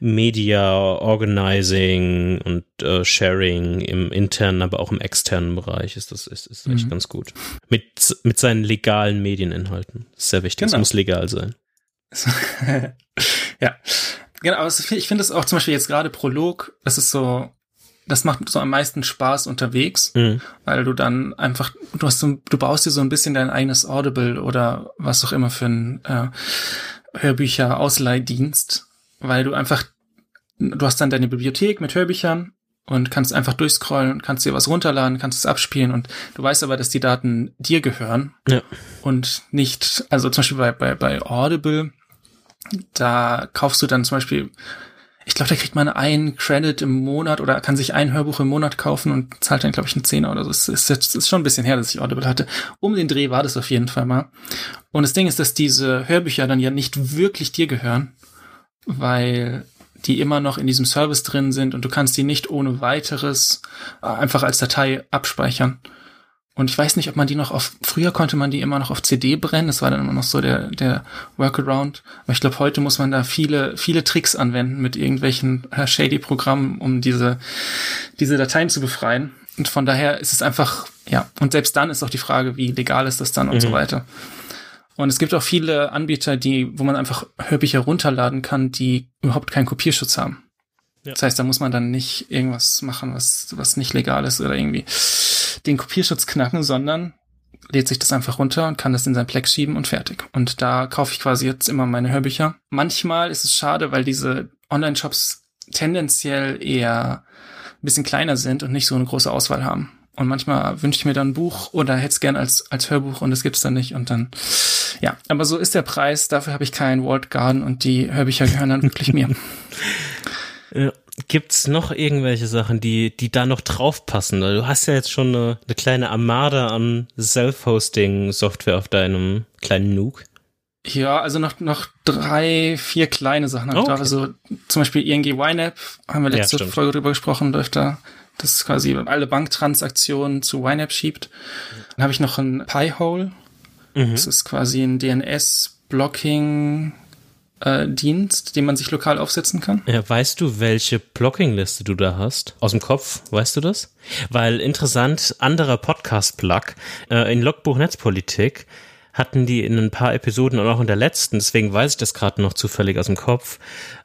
Media Organizing und äh, Sharing im internen, aber auch im externen Bereich ist das ist, ist echt mhm. ganz gut. Mit, mit seinen legalen Medieninhalten. Sehr wichtig. Genau. Es muss legal sein. ja. Genau, aber ich finde es auch zum Beispiel jetzt gerade Prolog, das ist so, das macht so am meisten Spaß unterwegs, mhm. weil du dann einfach, du hast so, du baust dir so ein bisschen dein eigenes Audible oder was auch immer für ein äh, Hörbücher-Ausleihdienst, weil du einfach, du hast dann deine Bibliothek mit Hörbüchern und kannst einfach durchscrollen und kannst dir was runterladen, kannst es abspielen und du weißt aber, dass die Daten dir gehören ja. Und nicht, also zum Beispiel bei, bei, bei Audible, da kaufst du dann zum Beispiel, ich glaube, da kriegt man einen Credit im Monat oder kann sich ein Hörbuch im Monat kaufen und zahlt dann, glaube ich, einen Zehner oder so. Es ist, ist, ist schon ein bisschen her, dass ich Audible hatte. Um den Dreh war das auf jeden Fall mal. Und das Ding ist, dass diese Hörbücher dann ja nicht wirklich dir gehören, weil die immer noch in diesem Service drin sind und du kannst die nicht ohne weiteres äh, einfach als Datei abspeichern. Und ich weiß nicht, ob man die noch auf, früher konnte man die immer noch auf CD brennen, das war dann immer noch so der, der Workaround. Aber ich glaube, heute muss man da viele, viele Tricks anwenden mit irgendwelchen äh, shady Programmen, um diese, diese Dateien zu befreien. Und von daher ist es einfach, ja, und selbst dann ist auch die Frage, wie legal ist das dann und mhm. so weiter. Und es gibt auch viele Anbieter, die, wo man einfach Hörbücher runterladen kann, die überhaupt keinen Kopierschutz haben. Ja. Das heißt, da muss man dann nicht irgendwas machen, was, was nicht legal ist oder irgendwie den Kopierschutz knacken, sondern lädt sich das einfach runter und kann das in sein Plex schieben und fertig. Und da kaufe ich quasi jetzt immer meine Hörbücher. Manchmal ist es schade, weil diese Online-Shops tendenziell eher ein bisschen kleiner sind und nicht so eine große Auswahl haben. Und manchmal wünsche ich mir dann ein Buch oder hätte es gern als, als Hörbuch und es gibt's dann nicht. Und dann, ja, aber so ist der Preis. Dafür habe ich keinen Walled Garden und die Hörbücher gehören dann wirklich mir. Ja. Gibt's noch irgendwelche Sachen, die, die da noch draufpassen? Du hast ja jetzt schon eine, eine kleine Armada an Self-Hosting-Software auf deinem kleinen Nuke. Ja, also noch, noch drei, vier kleine Sachen habe oh, okay. drauf. Also zum Beispiel ING YNAB, haben wir letzte ja, Folge drüber gesprochen, läuft da das quasi alle Banktransaktionen zu YNAB schiebt. Dann habe ich noch ein Pi-Hole. Mhm. Das ist quasi ein DNS-Blocking äh, Dienst, den man sich lokal aufsetzen kann. Ja, weißt du, welche Blocking-Liste du da hast? Aus dem Kopf, weißt du das? Weil interessant, anderer Podcast-Plug äh, in Logbuch Netzpolitik hatten die in ein paar Episoden und auch in der letzten, deswegen weiß ich das gerade noch zufällig aus dem Kopf,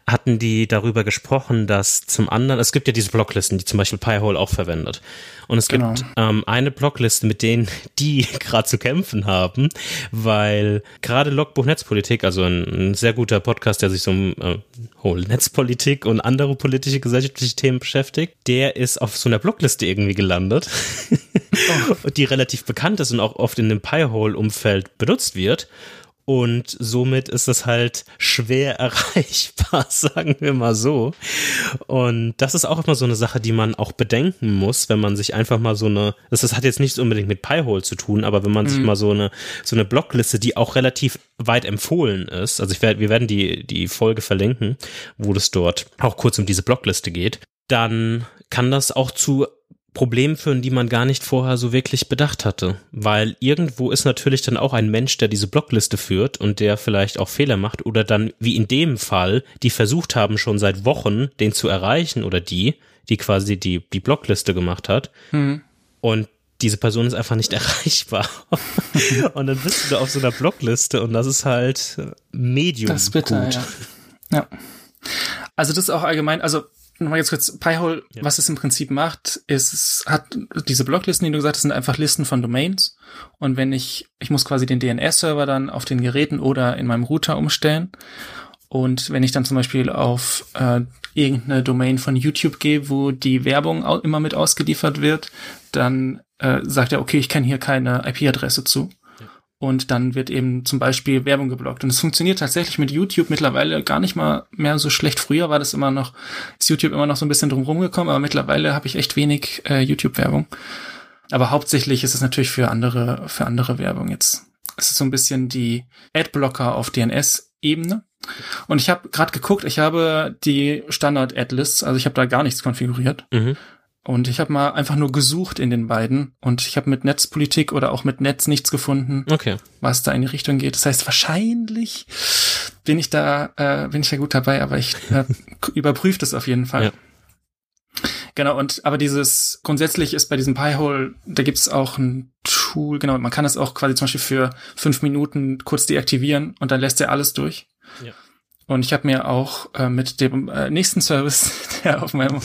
hatten die darüber gesprochen, dass zum anderen, es gibt ja diese Blocklisten, die zum Beispiel Pi-Hole auch verwendet. Und es genau. gibt ähm, eine Blockliste, mit denen die gerade zu kämpfen haben, weil gerade Logbuch Netzpolitik, also ein, ein, sehr guter Podcast, der sich so um äh, Whole Netzpolitik und andere politische, gesellschaftliche Themen beschäftigt, der ist auf so einer Blockliste irgendwie gelandet, oh. die relativ bekannt ist und auch oft in dem Pi-Hole-Umfeld benutzt wird. Und somit ist es halt schwer erreichbar, sagen wir mal so. Und das ist auch immer so eine Sache, die man auch bedenken muss, wenn man sich einfach mal so eine, das, das hat jetzt nichts unbedingt mit Pi-Hole zu tun, aber wenn man mhm. sich mal so eine, so eine Blockliste, die auch relativ weit empfohlen ist, also ich werde, wir werden die, die Folge verlinken, wo es dort auch kurz um diese Blockliste geht, dann kann das auch zu Problemen führen, die man gar nicht vorher so wirklich bedacht hatte. Weil irgendwo ist natürlich dann auch ein Mensch, der diese Blockliste führt und der vielleicht auch Fehler macht oder dann, wie in dem Fall, die versucht haben, schon seit Wochen den zu erreichen oder die, die quasi die, die Blockliste gemacht hat. Mhm. Und diese Person ist einfach nicht erreichbar. und dann bist du da auf so einer Blockliste und das ist halt Medium. Das ist bitter, gut. Ja. ja. Also das ist auch allgemein, also nochmal jetzt kurz, Pi-hole, ja. was es im Prinzip macht, ist, es hat diese Blocklisten, die du gesagt hast, sind einfach Listen von Domains. Und wenn ich, ich muss quasi den DNS-Server dann auf den Geräten oder in meinem Router umstellen. Und wenn ich dann zum Beispiel auf äh, irgendeine Domain von YouTube gehe, wo die Werbung immer mit ausgeliefert wird, dann äh, sagt er, okay, ich kenne hier keine IP-Adresse zu und dann wird eben zum Beispiel Werbung geblockt. Und es funktioniert tatsächlich mit YouTube mittlerweile gar nicht mal mehr so schlecht. Früher war das immer noch, ist YouTube immer noch so ein bisschen drum rumgekommen, aber mittlerweile habe ich echt wenig äh, YouTube-Werbung. Aber hauptsächlich ist es natürlich für andere, für andere Werbung jetzt. Es ist so ein bisschen die Adblocker auf DNS-Ebene. Und ich habe gerade geguckt, ich habe die Standard-Ad-Lists, also ich habe da gar nichts konfiguriert. Mhm. Und ich habe mal einfach nur gesucht in den beiden und ich habe mit Netzpolitik oder auch mit Netz nichts gefunden, okay. was da in die Richtung geht. Das heißt, wahrscheinlich bin ich da, äh, bin ich ja gut dabei, aber ich äh, überprüfe das auf jeden Fall. Ja. Genau, und aber dieses grundsätzlich ist bei diesem Pi-Hole, da gibt's auch ein Tool, genau, man kann es auch quasi zum Beispiel für fünf Minuten kurz deaktivieren und dann lässt er alles durch. Ja. Und ich habe mir auch äh, mit dem äh, nächsten Service, der auf meinem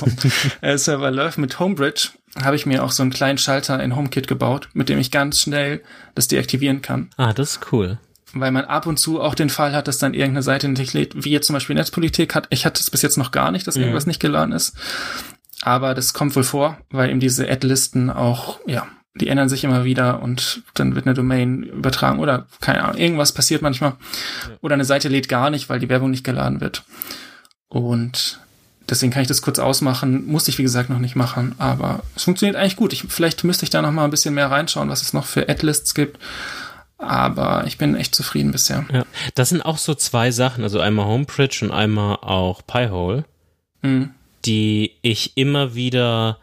äh, Server läuft, mit Homebridge, habe ich mir auch so einen kleinen Schalter in HomeKit gebaut, mit dem ich ganz schnell das deaktivieren kann. Ah, das ist cool. Weil man ab und zu auch den Fall hat, dass dann irgendeine Seite nicht lädt, wie jetzt zum Beispiel Netzpolitik hat. Ich hatte es bis jetzt noch gar nicht, dass mhm. irgendwas nicht geladen ist. Aber das kommt wohl vor, weil eben diese Ad-Listen auch, ja, die ändern sich immer wieder und dann wird eine Domain übertragen oder keine Ahnung, irgendwas passiert manchmal. Ja. Oder eine Seite lädt gar nicht, weil die Werbung nicht geladen wird. Und deswegen kann ich das kurz ausmachen. Musste ich, wie gesagt, noch nicht machen, aber es funktioniert eigentlich gut. Ich, vielleicht müsste ich da noch mal ein bisschen mehr reinschauen, was es noch für Ad-Lists gibt. Aber ich bin echt zufrieden bisher. Ja, das sind auch so zwei Sachen, also einmal Homebridge und einmal auch Piehole, mhm. die ich immer wieder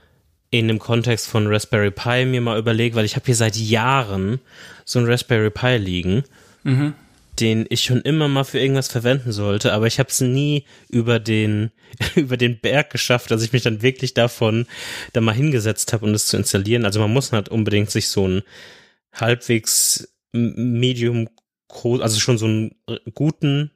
in dem Kontext von Raspberry Pi mir mal überlegt, weil ich habe hier seit Jahren so ein Raspberry Pi liegen, mhm. den ich schon immer mal für irgendwas verwenden sollte, aber ich habe es nie über den über den Berg geschafft, dass ich mich dann wirklich davon da mal hingesetzt habe, um das zu installieren. Also man muss halt unbedingt sich so ein halbwegs Medium groß, also schon so einen guten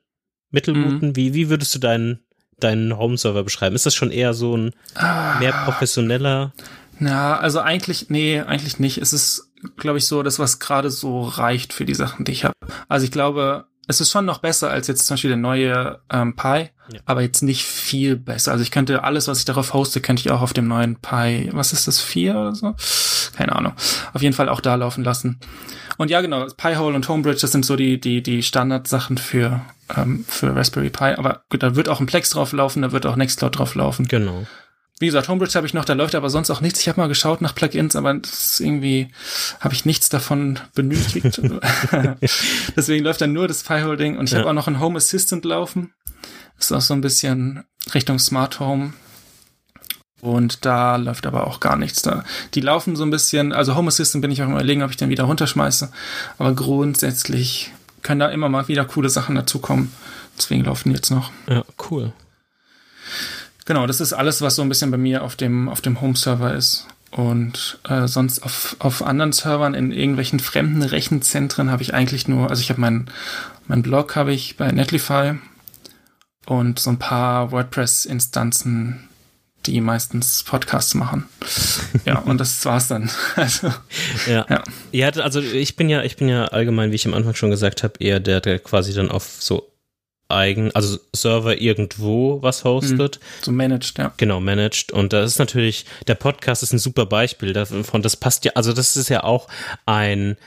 mittelguten. Mhm. Wie wie würdest du deinen deinen Home-Server beschreiben? Ist das schon eher so ein ah. mehr professioneller? Na, also eigentlich, nee, eigentlich nicht. Es ist, glaube ich, so das, was gerade so reicht für die Sachen, die ich habe. Also ich glaube, es ist schon noch besser als jetzt zum Beispiel der neue ähm, Pi, ja. aber jetzt nicht viel besser. Also ich könnte alles, was ich darauf hoste, könnte ich auch auf dem neuen Pi, was ist das, 4 oder so? Keine Ahnung. Auf jeden Fall auch da laufen lassen. Und ja, genau, Pi-Hole und Homebridge, das sind so die, die, die Standardsachen für, ähm, für Raspberry Pi. Aber gut, da wird auch ein Plex drauf laufen, da wird auch Nextcloud drauf laufen. Genau. Wie gesagt, Homebridge habe ich noch, da läuft aber sonst auch nichts. Ich habe mal geschaut nach Plugins, aber das irgendwie habe ich nichts davon benötigt. Deswegen läuft dann nur das Pi-Hole-Ding. Und ich ja. habe auch noch ein Home Assistant laufen. Das ist auch so ein bisschen Richtung Smart Home. Und da läuft aber auch gar nichts da. Die laufen so ein bisschen, also Home Assistant bin ich auch immer überlegen, ob ich den wieder runterschmeiße. Aber grundsätzlich können da immer mal wieder coole Sachen dazukommen. Deswegen laufen die jetzt noch. Ja, cool. Genau, das ist alles, was so ein bisschen bei mir auf dem, auf dem Home-Server ist. Und äh, sonst auf, auf anderen Servern in irgendwelchen fremden Rechenzentren habe ich eigentlich nur, also ich habe meinen mein Blog habe ich bei Netlify und so ein paar WordPress-Instanzen die meistens Podcasts machen. ja, und das war's dann. Also, ja. ja. Ja, also ich bin ja, ich bin ja allgemein, wie ich am Anfang schon gesagt habe, eher der, der quasi dann auf so eigen, also Server irgendwo was hostet. Mhm. So managed, ja. Genau, managed. Und das ist natürlich, der Podcast ist ein super Beispiel davon. Das passt ja, also das ist ja auch ein,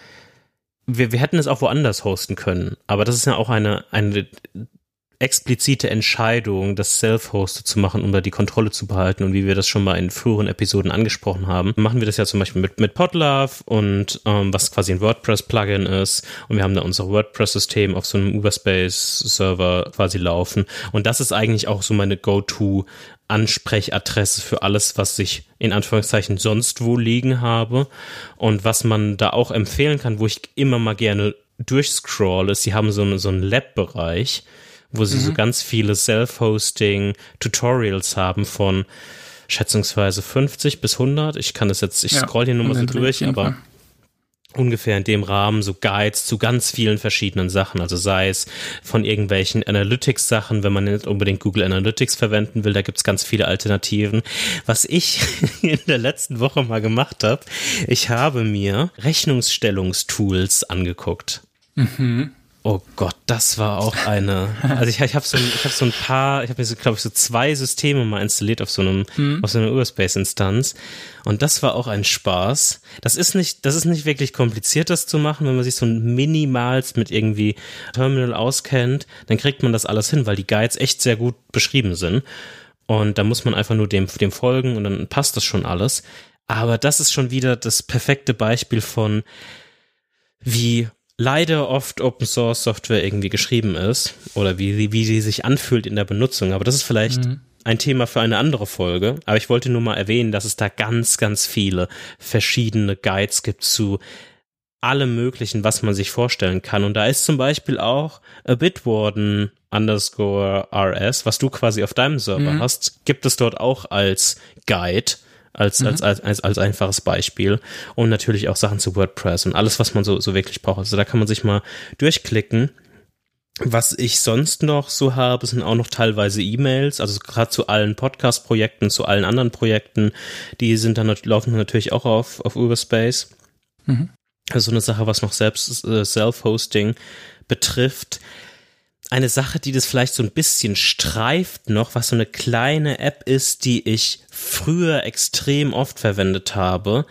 wir, wir hätten es auch woanders hosten können, aber das ist ja auch eine, eine explizite Entscheidung, das Self-Hosted zu machen, um da die Kontrolle zu behalten. Und wie wir das schon mal in früheren Episoden angesprochen haben, machen wir das ja zum Beispiel mit, mit Podlove und ähm, was quasi ein WordPress-Plugin ist. Und wir haben da unser WordPress-System auf so einem Uberspace-Server quasi laufen. Und das ist eigentlich auch so meine Go-To Ansprechadresse für alles, was ich in Anführungszeichen sonst wo liegen habe und was man da auch empfehlen kann, wo ich immer mal gerne durchscroll, ist, sie haben so, eine, so einen Lab-Bereich, wo sie mhm. so ganz viele Self-Hosting-Tutorials haben von schätzungsweise 50 bis 100. Ich kann das jetzt, ich ja, scroll hier nur mal so durch, aber ungefähr in dem Rahmen so Guides zu ganz vielen verschiedenen Sachen. Also sei es von irgendwelchen Analytics-Sachen, wenn man nicht unbedingt Google Analytics verwenden will, da gibt's ganz viele Alternativen. Was ich in der letzten Woche mal gemacht habe, ich habe mir Rechnungsstellungstools angeguckt. Mhm. Oh Gott, das war auch eine. Also ich, ich habe so, ich hab so ein paar, ich habe mir so, glaube ich, so zwei Systeme mal installiert auf so einem, mhm. auf so einer Uberspace-Instanz. Und das war auch ein Spaß. Das ist nicht, das ist nicht wirklich kompliziert, das zu machen, wenn man sich so minimals mit irgendwie Terminal auskennt, dann kriegt man das alles hin, weil die Guides echt sehr gut beschrieben sind. Und da muss man einfach nur dem, dem folgen und dann passt das schon alles. Aber das ist schon wieder das perfekte Beispiel von, wie leider oft Open Source Software irgendwie geschrieben ist oder wie, wie sie sich anfühlt in der Benutzung. Aber das ist vielleicht mhm. ein Thema für eine andere Folge. Aber ich wollte nur mal erwähnen, dass es da ganz, ganz viele verschiedene Guides gibt zu allem möglichen, was man sich vorstellen kann. Und da ist zum Beispiel auch a Bitwarden underscore RS, was du quasi auf deinem Server mhm. hast, gibt es dort auch als Guide als, mhm. als, als, als, als einfaches Beispiel. Und natürlich auch Sachen zu WordPress und alles, was man so, so wirklich braucht. Also da kann man sich mal durchklicken. Was ich sonst noch so habe, sind auch noch teilweise E-Mails, also gerade zu allen Podcast-Projekten, zu allen anderen Projekten, die sind dann laufen natürlich auch auf, auf Uberspace. Mhm. Also eine Sache, was noch selbst äh, Self-Hosting betrifft eine Sache, die das vielleicht so ein bisschen streift noch, was so eine kleine App ist, die ich früher extrem oft verwendet habe,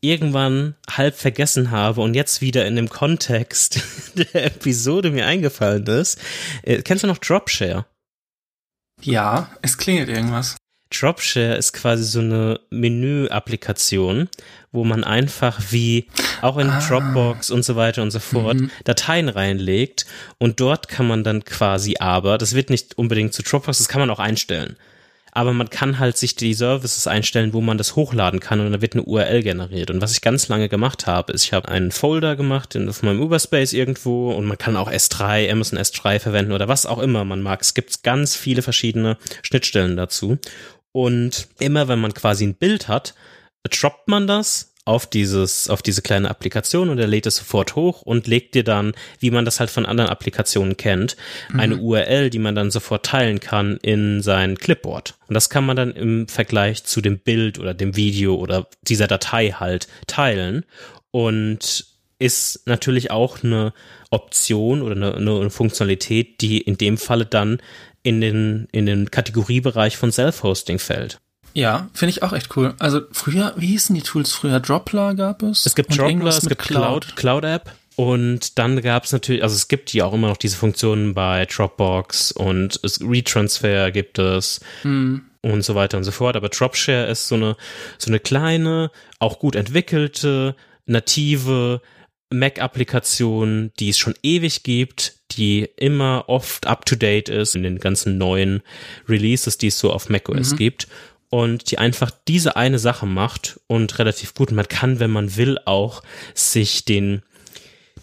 irgendwann halb vergessen habe und jetzt wieder in dem Kontext der Episode mir eingefallen ist. Äh, kennst du noch Dropshare? Ja, es klingelt irgendwas. Dropshare ist quasi so eine Menü-Applikation, wo man einfach wie auch in ah. Dropbox und so weiter und so fort mhm. Dateien reinlegt und dort kann man dann quasi aber, das wird nicht unbedingt zu Dropbox, das kann man auch einstellen. Aber man kann halt sich die Services einstellen, wo man das hochladen kann und dann wird eine URL generiert. Und was ich ganz lange gemacht habe, ist, ich habe einen Folder gemacht in, auf meinem Uberspace irgendwo und man kann auch S3, Amazon S3 verwenden oder was auch immer man mag. Es gibt ganz viele verschiedene Schnittstellen dazu. Und immer wenn man quasi ein Bild hat, droppt man das auf dieses, auf diese kleine Applikation und er lädt es sofort hoch und legt dir dann, wie man das halt von anderen Applikationen kennt, mhm. eine URL, die man dann sofort teilen kann in sein Clipboard. Und das kann man dann im Vergleich zu dem Bild oder dem Video oder dieser Datei halt teilen und ist natürlich auch eine Option oder eine, eine Funktionalität, die in dem Falle dann in den, in den Kategoriebereich von Self-Hosting fällt. Ja, finde ich auch echt cool. Also früher, wie hießen die Tools früher? Droplr gab es? Es gibt Droplr, es gibt Cloud, Cloud App. Und dann gab es natürlich, also es gibt ja auch immer noch diese Funktionen bei Dropbox und es, Retransfer gibt es hm. und so weiter und so fort. Aber Dropshare ist so eine, so eine kleine, auch gut entwickelte, native Mac-Applikation, die es schon ewig gibt, die immer oft up-to-date ist in den ganzen neuen Releases, die es so auf macOS mhm. gibt und die einfach diese eine Sache macht und relativ gut. Man kann, wenn man will, auch sich den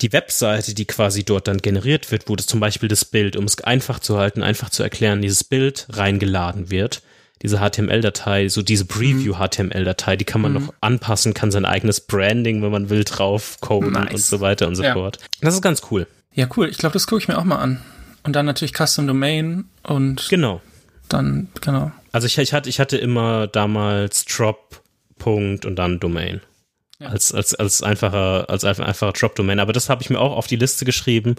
die Webseite, die quasi dort dann generiert wird, wo das zum Beispiel das Bild, um es einfach zu halten, einfach zu erklären, dieses Bild reingeladen wird diese HTML-Datei, so diese Preview-HTML-Datei, die kann man mhm. noch anpassen, kann sein eigenes Branding, wenn man will, drauf coden nice. und so weiter und so ja. fort. Das ist ganz cool. Ja, cool. Ich glaube, das gucke ich mir auch mal an. Und dann natürlich Custom Domain und genau. Dann, genau. Also ich, ich, hatte, ich hatte immer damals Drop, Punkt und dann Domain. Ja. Als, als, als einfacher, als einfacher Drop-Domain. Aber das habe ich mir auch auf die Liste geschrieben.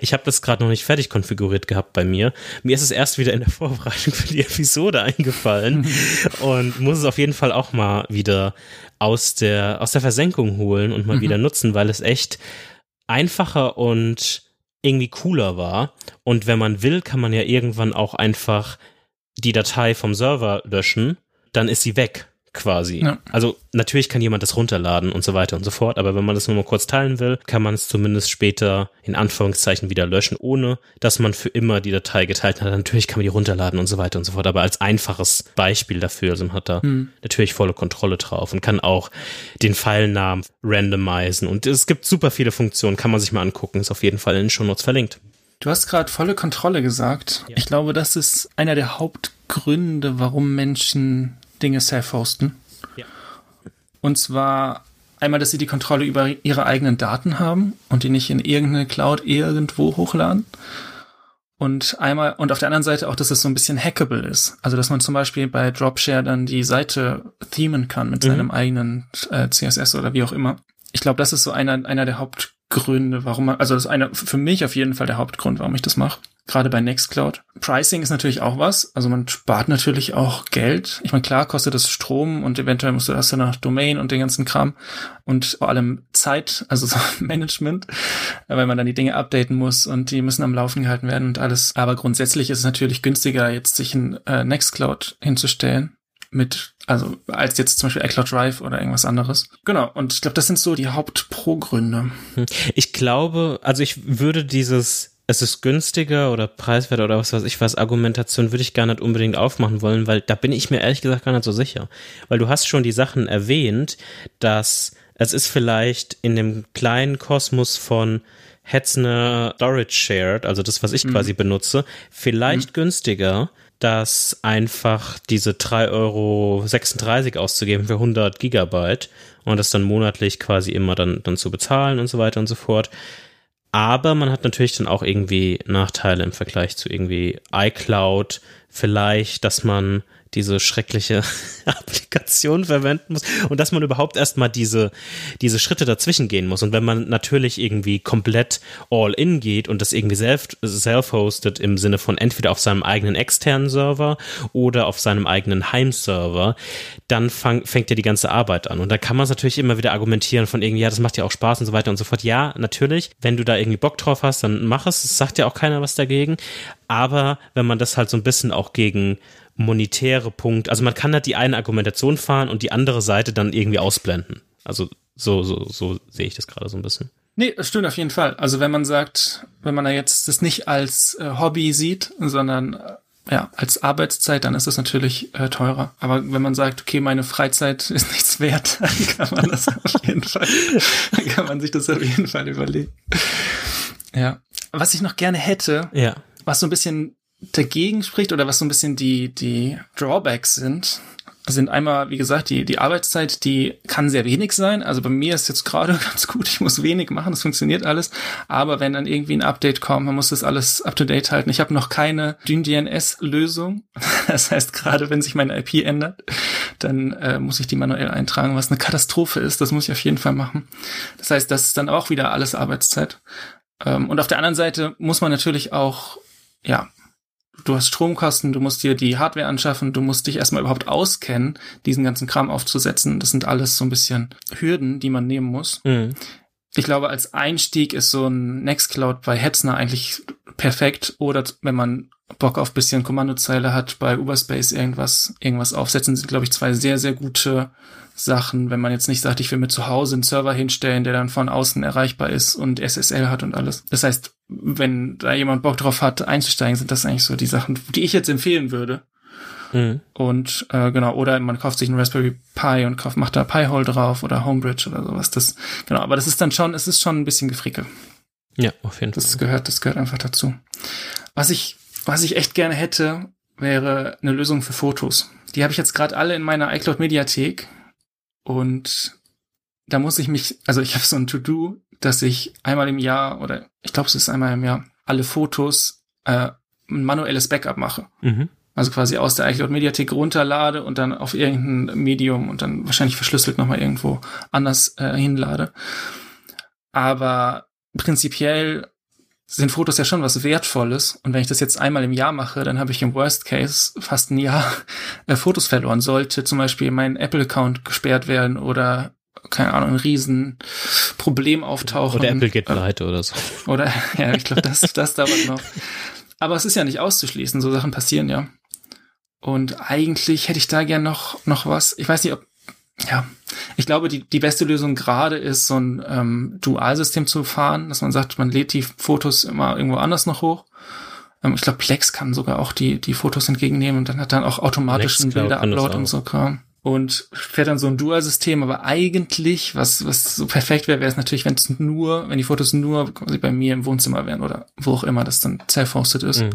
Ich habe das gerade noch nicht fertig konfiguriert gehabt bei mir. Mir ist es erst wieder in der Vorbereitung für die Episode eingefallen und muss es auf jeden Fall auch mal wieder aus der, aus der Versenkung holen und mal mhm. wieder nutzen, weil es echt einfacher und irgendwie cooler war. Und wenn man will, kann man ja irgendwann auch einfach die Datei vom Server löschen, dann ist sie weg quasi. Ja. Also natürlich kann jemand das runterladen und so weiter und so fort, aber wenn man das nur mal kurz teilen will, kann man es zumindest später in Anführungszeichen wieder löschen, ohne dass man für immer die Datei geteilt hat. Natürlich kann man die runterladen und so weiter und so fort, aber als einfaches Beispiel dafür, also man hat da hm. natürlich volle Kontrolle drauf und kann auch den Pfeilnamen randomisieren und es gibt super viele Funktionen, kann man sich mal angucken, ist auf jeden Fall in den Shownotes verlinkt. Du hast gerade volle Kontrolle gesagt. Ja. Ich glaube, das ist einer der Hauptgründe, warum Menschen Dinge self-hosten. Ja. Und zwar einmal, dass sie die Kontrolle über ihre eigenen Daten haben und die nicht in irgendeine Cloud irgendwo hochladen. Und einmal, und auf der anderen Seite auch, dass es so ein bisschen hackable ist. Also, dass man zum Beispiel bei Dropshare dann die Seite themen kann mit mhm. seinem eigenen äh, CSS oder wie auch immer. Ich glaube, das ist so einer, einer der Hauptgründe, warum man, also das ist einer, für mich auf jeden Fall der Hauptgrund, warum ich das mache gerade bei Nextcloud. Pricing ist natürlich auch was. Also man spart natürlich auch Geld. Ich meine, klar kostet das Strom und eventuell musst du das dann nach Domain und den ganzen Kram und vor allem Zeit, also so Management, weil man dann die Dinge updaten muss und die müssen am Laufen gehalten werden und alles. Aber grundsätzlich ist es natürlich günstiger, jetzt sich in äh, Nextcloud hinzustellen mit, also als jetzt zum Beispiel iCloud Drive oder irgendwas anderes. Genau, und ich glaube, das sind so die Haupt-Pro-Gründe. Hm. Ich glaube, also ich würde dieses es ist günstiger oder preiswerter oder was weiß ich was, Argumentation würde ich gar nicht unbedingt aufmachen wollen, weil da bin ich mir ehrlich gesagt gar nicht so sicher. Weil du hast schon die Sachen erwähnt, dass es ist vielleicht in dem kleinen Kosmos von Hetzner Storage Shared, also das, was ich mhm. quasi benutze, vielleicht mhm. günstiger, dass einfach diese 3,36 Euro auszugeben für 100 Gigabyte und das dann monatlich quasi immer dann, dann zu bezahlen und so weiter und so fort. Aber man hat natürlich dann auch irgendwie Nachteile im Vergleich zu irgendwie iCloud. Vielleicht, dass man diese schreckliche Applikation verwenden muss und dass man überhaupt erstmal diese, diese Schritte dazwischen gehen muss. Und wenn man natürlich irgendwie komplett all in geht und das irgendwie self-hosted im Sinne von entweder auf seinem eigenen externen Server oder auf seinem eigenen Heimserver, dann fang, fängt ja die ganze Arbeit an. Und da kann man es natürlich immer wieder argumentieren von irgendwie, ja, das macht ja auch Spaß und so weiter und so fort. Ja, natürlich, wenn du da irgendwie Bock drauf hast, dann mach es. Es sagt ja auch keiner was dagegen. Aber wenn man das halt so ein bisschen auch gegen monetäre Punkt. Also man kann halt die eine Argumentation fahren und die andere Seite dann irgendwie ausblenden. Also so, so, so sehe ich das gerade so ein bisschen. Nee, das stimmt auf jeden Fall. Also wenn man sagt, wenn man da jetzt das nicht als äh, Hobby sieht, sondern äh, ja, als Arbeitszeit, dann ist das natürlich äh, teurer. Aber wenn man sagt, okay, meine Freizeit ist nichts wert, dann kann man das auf jeden Fall, dann kann man sich das auf jeden Fall überlegen. Ja. Was ich noch gerne hätte, ja. Was so ein bisschen dagegen spricht oder was so ein bisschen die, die Drawbacks sind, sind einmal, wie gesagt, die, die Arbeitszeit, die kann sehr wenig sein. Also bei mir ist jetzt gerade ganz gut, ich muss wenig machen, es funktioniert alles. Aber wenn dann irgendwie ein Update kommt, man muss das alles up to date halten. Ich habe noch keine DNS-Lösung. Das heißt, gerade wenn sich meine IP ändert, dann äh, muss ich die manuell eintragen, was eine Katastrophe ist. Das muss ich auf jeden Fall machen. Das heißt, das ist dann auch wieder alles Arbeitszeit. Ähm, und auf der anderen Seite muss man natürlich auch, ja, du hast Stromkosten, du musst dir die Hardware anschaffen, du musst dich erstmal überhaupt auskennen, diesen ganzen Kram aufzusetzen. Das sind alles so ein bisschen Hürden, die man nehmen muss. Mhm. Ich glaube, als Einstieg ist so ein Nextcloud bei Hetzner eigentlich perfekt. Oder wenn man Bock auf bisschen Kommandozeile hat, bei Uberspace irgendwas, irgendwas aufsetzen, sind, glaube ich, zwei sehr, sehr gute Sachen, wenn man jetzt nicht sagt, ich will mir zu Hause einen Server hinstellen, der dann von außen erreichbar ist und SSL hat und alles. Das heißt, wenn da jemand Bock drauf hat, einzusteigen, sind das eigentlich so die Sachen, die ich jetzt empfehlen würde. Mhm. Und äh, genau, oder man kauft sich einen Raspberry Pi und kauft, macht da Pi-Hole drauf oder Homebridge oder sowas. Das, genau, aber das ist dann schon, es ist schon ein bisschen gefrickel. Ja, auf jeden Fall. Das gehört, das gehört einfach dazu. Was ich, was ich echt gerne hätte, wäre eine Lösung für Fotos. Die habe ich jetzt gerade alle in meiner iCloud Mediathek und da muss ich mich, also ich habe so ein To-Do, dass ich einmal im Jahr oder ich glaube es ist einmal im Jahr alle Fotos äh, ein manuelles Backup mache. Mhm. Also quasi aus der iCloud Mediathek runterlade und dann auf irgendein Medium und dann wahrscheinlich verschlüsselt nochmal irgendwo anders äh, hinlade. Aber prinzipiell sind Fotos ja schon was Wertvolles. Und wenn ich das jetzt einmal im Jahr mache, dann habe ich im Worst Case fast ein Jahr äh, Fotos verloren. Sollte zum Beispiel mein Apple-Account gesperrt werden oder keine Ahnung, ein Riesenproblem auftauchen. Oder Apple geht pleite äh, oder so. Oder, ja, ich glaube, das, das dauert noch. Aber es ist ja nicht auszuschließen, so Sachen passieren ja. Und eigentlich hätte ich da gern noch, noch was. Ich weiß nicht, ob ja, ich glaube, die, die beste Lösung gerade ist, so ein ähm, Dualsystem zu fahren, dass man sagt, man lädt die Fotos immer irgendwo anders noch hoch. Ähm, ich glaube, Plex kann sogar auch die, die Fotos entgegennehmen und dann hat dann auch automatisch einen Bilder-Upload und so Kram. Und fährt dann so ein Dual-System, aber eigentlich, was, was so perfekt wäre, wäre es natürlich, wenn es nur, wenn die Fotos nur quasi bei mir im Wohnzimmer wären oder wo auch immer das dann self-hosted ist. Mhm.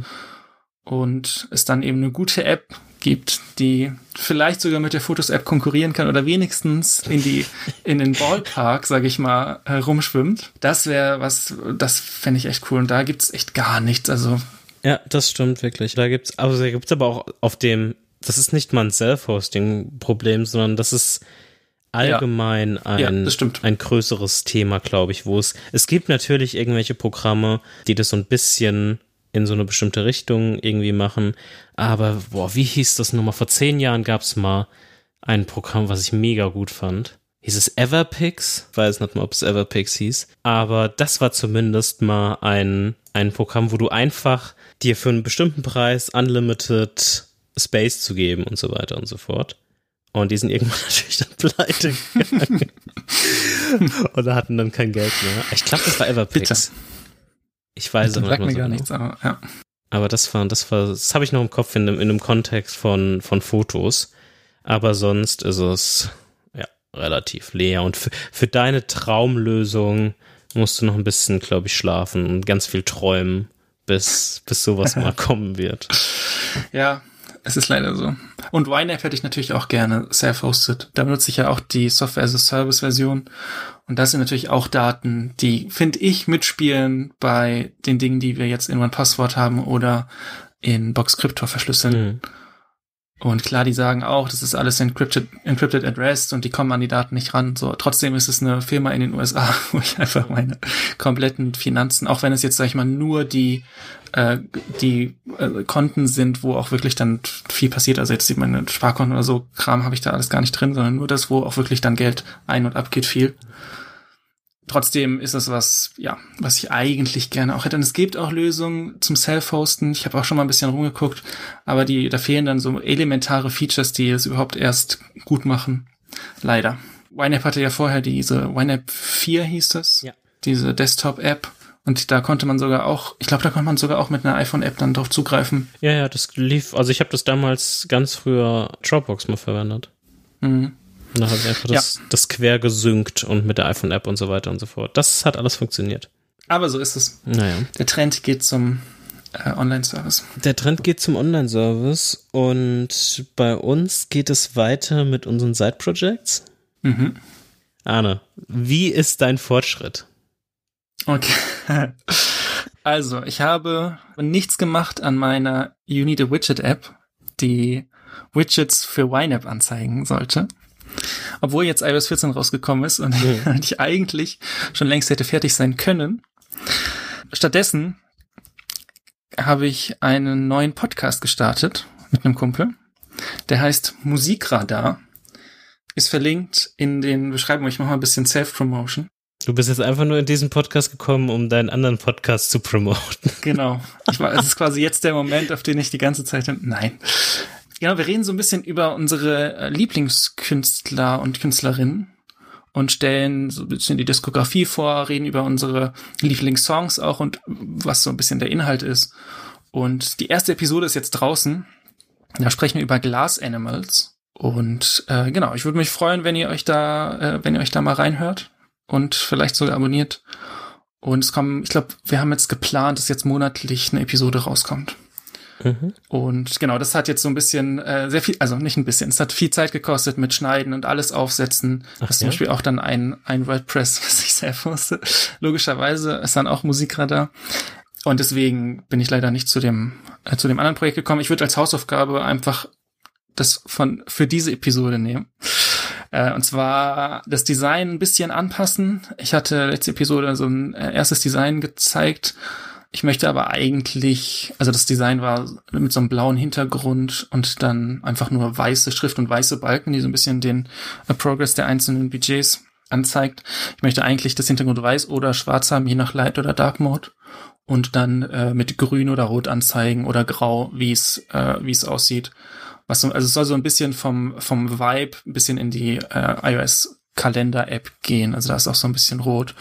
Und es dann eben eine gute App gibt, die vielleicht sogar mit der Fotos-App konkurrieren kann oder wenigstens in die in den Ballpark, sage ich mal, herumschwimmt. Das wäre was, das fände ich echt cool. Und da gibt's echt gar nichts. Also ja, das stimmt wirklich. Da gibt's, also da gibt's aber auch auf dem, das ist nicht mal ein Self-Hosting-Problem, sondern das ist allgemein ja. ein, ja, ein größeres Thema, glaube ich, wo es, es gibt natürlich irgendwelche Programme, die das so ein bisschen in so eine bestimmte Richtung irgendwie machen. Aber, boah, wie hieß das nochmal? Vor zehn Jahren gab es mal ein Programm, was ich mega gut fand. Hieß es Everpix? Weiß nicht mal, ob es Everpix hieß. Aber das war zumindest mal ein, ein Programm, wo du einfach dir für einen bestimmten Preis unlimited Space zu geben und so weiter und so fort. Und die sind irgendwann natürlich dann pleite gegangen. Oder hatten dann kein Geld mehr. Ich glaube, das war Everpix. Bitte. Ich weiß es aber nicht mir so gar genau. nichts, aber ja. Aber das war, das war, das habe ich noch im Kopf in, in einem Kontext von, von Fotos. Aber sonst ist es, ja, relativ leer. Und für, für deine Traumlösung musst du noch ein bisschen, glaube ich, schlafen und ganz viel träumen, bis, bis sowas mal kommen wird. Ja, es ist leider so. Und YNAB hätte ich natürlich auch gerne self-hosted. Da benutze ich ja auch die Software as a Service Version. Und das sind natürlich auch Daten, die, finde ich, mitspielen bei den Dingen, die wir jetzt in OnePassword haben oder in Box Crypto verschlüsseln. Mhm. Und klar, die sagen auch, das ist alles encrypted, encrypted at rest und die kommen an die Daten nicht ran. So, trotzdem ist es eine Firma in den USA, wo ich einfach meine kompletten Finanzen, auch wenn es jetzt, sag ich mal, nur die, äh, die äh, Konten sind, wo auch wirklich dann viel passiert. Also jetzt sieht man meine Sparkonten oder so, Kram habe ich da alles gar nicht drin, sondern nur das, wo auch wirklich dann Geld ein- und abgeht viel trotzdem ist es was, ja, was ich eigentlich gerne auch hätte. Und es gibt auch Lösungen zum Self-Hosten. Ich habe auch schon mal ein bisschen rumgeguckt, aber die, da fehlen dann so elementare Features, die es überhaupt erst gut machen. Leider. YNAB hatte ja vorher diese YNAB 4 hieß es. Ja. Diese Desktop-App. Und da konnte man sogar auch, ich glaube, da konnte man sogar auch mit einer iPhone-App dann drauf zugreifen. Ja, ja, das lief, also ich habe das damals ganz früher Dropbox mal verwendet. Mhm. Und dann habe ich einfach das, ja. das quer gesynkt und mit der iPhone-App und so weiter und so fort. Das hat alles funktioniert. Aber so ist es. Naja. Der Trend geht zum äh, Online-Service. Der Trend geht zum Online-Service und bei uns geht es weiter mit unseren Side-Projects. Mhm. Arne, wie ist dein Fortschritt? Okay. Also, ich habe nichts gemacht an meiner You Need a Widget App, die Widgets für YNAB anzeigen sollte. Obwohl jetzt iOS 14 rausgekommen ist und mhm. ich eigentlich schon längst hätte fertig sein können. Stattdessen habe ich einen neuen Podcast gestartet mit einem Kumpel. Der heißt Musikradar. Ist verlinkt in den Beschreibungen. Ich mache mal ein bisschen Self-Promotion. Du bist jetzt einfach nur in diesen Podcast gekommen, um deinen anderen Podcast zu promoten. Genau. Ich war, es ist quasi jetzt der Moment, auf den ich die ganze Zeit, nein. Genau, wir reden so ein bisschen über unsere äh, Lieblingskünstler und Künstlerinnen und stellen so ein bisschen die Diskografie vor, reden über unsere Lieblingssongs auch und was so ein bisschen der Inhalt ist. Und die erste Episode ist jetzt draußen. Da sprechen wir über Glass Animals. Und äh, genau, ich würde mich freuen, wenn ihr euch da, äh, wenn ihr euch da mal reinhört und vielleicht sogar abonniert. Und es kommen, ich glaube, wir haben jetzt geplant, dass jetzt monatlich eine Episode rauskommt. Mhm. Und genau, das hat jetzt so ein bisschen äh, sehr viel, also nicht ein bisschen, es hat viel Zeit gekostet mit Schneiden und alles aufsetzen. Ach, das ist ja? zum Beispiel auch dann ein, ein WordPress, was ich selbst musste. Logischerweise ist dann auch Musikradar. Und deswegen bin ich leider nicht zu dem, äh, zu dem anderen Projekt gekommen. Ich würde als Hausaufgabe einfach das von, für diese Episode nehmen. Äh, und zwar das Design ein bisschen anpassen. Ich hatte letzte Episode so ein äh, erstes Design gezeigt ich möchte aber eigentlich, also das Design war mit so einem blauen Hintergrund und dann einfach nur weiße Schrift und weiße Balken, die so ein bisschen den äh, Progress der einzelnen Budgets anzeigt. Ich möchte eigentlich das Hintergrund weiß oder schwarz haben, je nach Light oder Dark Mode und dann äh, mit grün oder rot anzeigen oder grau, wie es äh, wie es aussieht. Was so, also es soll so ein bisschen vom vom Vibe ein bisschen in die äh, iOS Kalender App gehen. Also da ist auch so ein bisschen rot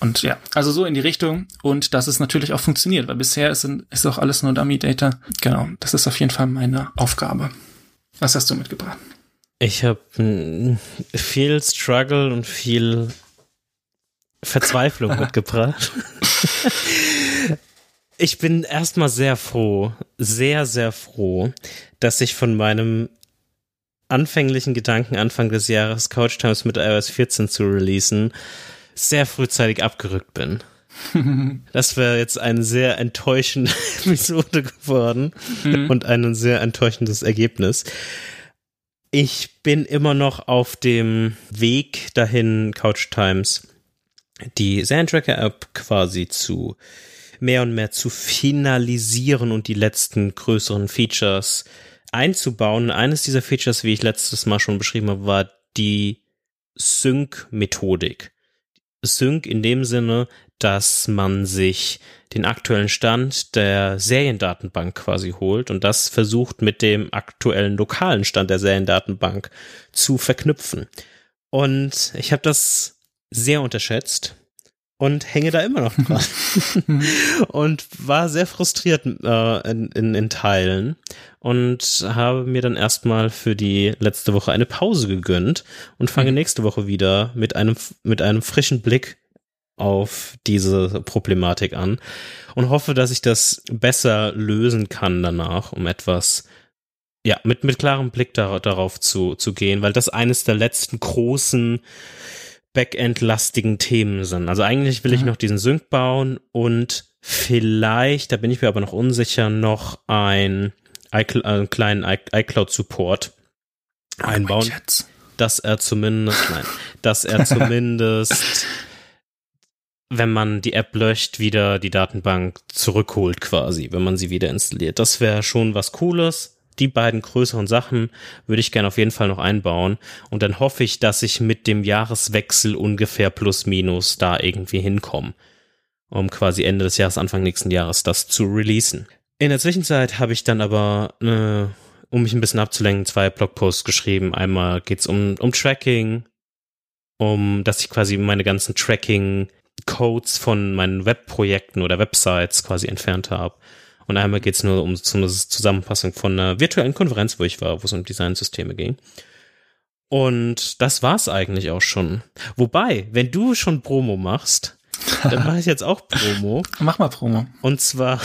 und ja, also so in die Richtung und dass es natürlich auch funktioniert, weil bisher ist, ist auch alles nur Dummy-Data. Genau, das ist auf jeden Fall meine Aufgabe. Was hast du mitgebracht? Ich habe viel Struggle und viel Verzweiflung mitgebracht. ich bin erstmal sehr froh, sehr, sehr froh, dass ich von meinem anfänglichen Gedanken Anfang des Jahres Couch Times mit iOS 14 zu releasen, sehr frühzeitig abgerückt bin. Das wäre jetzt eine sehr enttäuschende Episode geworden mhm. und ein sehr enttäuschendes Ergebnis. Ich bin immer noch auf dem Weg dahin, Couch Times, die Sandtracker-App quasi zu mehr und mehr zu finalisieren und die letzten größeren Features einzubauen. Eines dieser Features, wie ich letztes Mal schon beschrieben habe, war die Sync-Methodik. Sync in dem Sinne, dass man sich den aktuellen Stand der Seriendatenbank quasi holt und das versucht mit dem aktuellen lokalen Stand der Seriendatenbank zu verknüpfen. Und ich habe das sehr unterschätzt und hänge da immer noch dran. und war sehr frustriert äh, in, in, in Teilen und habe mir dann erstmal für die letzte Woche eine Pause gegönnt und fange mhm. nächste Woche wieder mit einem, mit einem frischen Blick auf diese Problematik an und hoffe, dass ich das besser lösen kann danach, um etwas ja, mit, mit klarem Blick da, darauf zu, zu gehen, weil das eines der letzten großen Backend-lastigen Themen sind. Also eigentlich will ich noch diesen Sync bauen und vielleicht, da bin ich mir aber noch unsicher, noch ein iCl äh, kleinen iCloud-Support einbauen, dass er zumindest, nein, dass er zumindest, wenn man die App löscht, wieder die Datenbank zurückholt quasi, wenn man sie wieder installiert. Das wäre schon was Cooles die beiden größeren Sachen würde ich gerne auf jeden Fall noch einbauen. Und dann hoffe ich, dass ich mit dem Jahreswechsel ungefähr plus minus da irgendwie hinkomme. Um quasi Ende des Jahres, Anfang nächsten Jahres das zu releasen. In der Zwischenzeit habe ich dann aber, äh, um mich ein bisschen abzulenken, zwei Blogposts geschrieben. Einmal geht's um, um Tracking, um, dass ich quasi meine ganzen Tracking-Codes von meinen Webprojekten oder Websites quasi entfernt habe. Und einmal geht es nur um so eine Zusammenfassung von einer virtuellen Konferenz, wo ich war, wo es um Designsysteme ging. Und das war's eigentlich auch schon. Wobei, wenn du schon Promo machst, dann mache ich jetzt auch Promo. Mach mal Promo. Und zwar,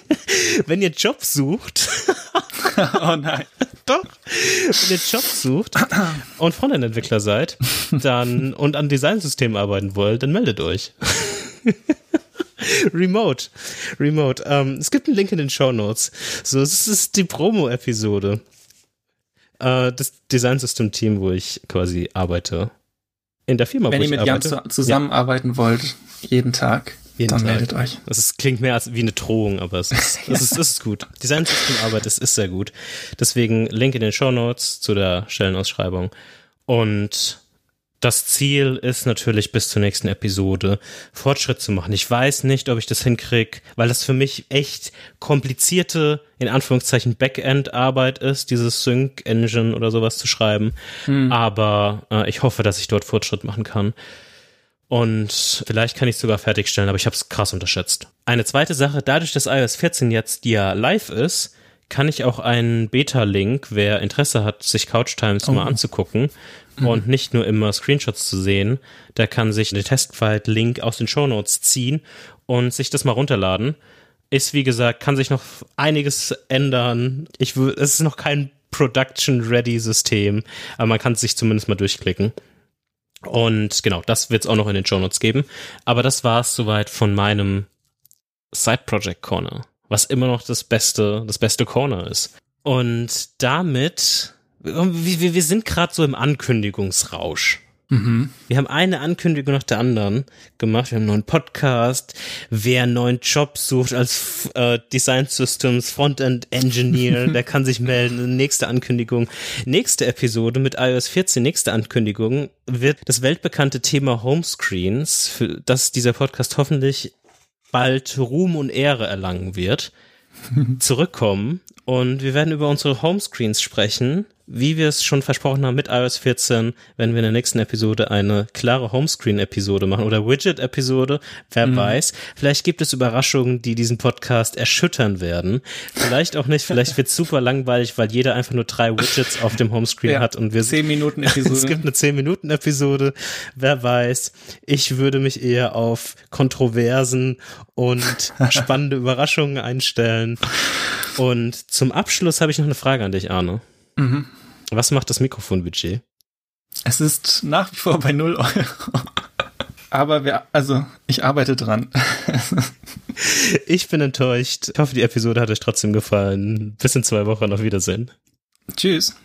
wenn ihr Jobs sucht. oh nein. Doch. Wenn ihr Jobs sucht und Frontend-Entwickler seid, dann und an Designsystemen arbeiten wollt, dann meldet euch. Remote. Remote. Ähm, es gibt einen Link in den Show Notes. So, es ist die Promo-Episode. Äh, das Design System Team, wo ich quasi arbeite. In der Firma, Wenn wo ich arbeite. Wenn ihr mit Jan zusammenarbeiten ja. wollt, jeden Tag, jeden dann Tag. meldet euch. Das ist, klingt mehr als wie eine Drohung, aber es ist, es ist, es ist gut. Design System Arbeit ist, ist sehr gut. Deswegen Link in den Show Notes zu der Stellenausschreibung. Und das Ziel ist natürlich bis zur nächsten Episode Fortschritt zu machen. Ich weiß nicht, ob ich das hinkriege, weil das für mich echt komplizierte, in Anführungszeichen, Backend-Arbeit ist, dieses Sync-Engine oder sowas zu schreiben. Hm. Aber äh, ich hoffe, dass ich dort Fortschritt machen kann. Und vielleicht kann ich es sogar fertigstellen, aber ich habe es krass unterschätzt. Eine zweite Sache, dadurch, dass iOS 14 jetzt ja live ist, kann ich auch einen Beta-Link, wer Interesse hat, sich Couch Times oh. mal anzugucken, mhm. und nicht nur immer Screenshots zu sehen. Der kann sich den Testfile-Link aus den Show Notes ziehen und sich das mal runterladen. Ist, wie gesagt, kann sich noch einiges ändern. Ich es ist noch kein Production-Ready-System, aber man kann es sich zumindest mal durchklicken. Und genau, das wird es auch noch in den Show Notes geben. Aber das war es soweit von meinem Side Project Corner, was immer noch das beste, das beste Corner ist. Und damit wir, wir sind gerade so im Ankündigungsrausch. Mhm. Wir haben eine Ankündigung nach der anderen gemacht. Wir haben einen neuen Podcast. Wer einen neuen Job sucht als äh, Design Systems Frontend Engineer, der kann sich melden. Nächste Ankündigung. Nächste Episode mit iOS 14, nächste Ankündigung wird das weltbekannte Thema Homescreens, für das dieser Podcast hoffentlich bald Ruhm und Ehre erlangen wird, zurückkommen. Und wir werden über unsere Homescreens sprechen wie wir es schon versprochen haben mit iOS 14, werden wir in der nächsten Episode eine klare Homescreen-Episode machen oder Widget-Episode. Wer mhm. weiß. Vielleicht gibt es Überraschungen, die diesen Podcast erschüttern werden. Vielleicht auch nicht. Vielleicht wird es super langweilig, weil jeder einfach nur drei Widgets auf dem Homescreen ja, hat und wir zehn Minuten Episode. es gibt eine zehn Minuten Episode. Wer weiß. Ich würde mich eher auf Kontroversen und spannende Überraschungen einstellen. Und zum Abschluss habe ich noch eine Frage an dich, Arne. Mhm. Was macht das Mikrofonbudget? Es ist nach wie vor bei 0 Euro. Aber wir, also, ich arbeite dran. ich bin enttäuscht. Ich hoffe, die Episode hat euch trotzdem gefallen. Bis in zwei Wochen. Auf Wiedersehen. Tschüss.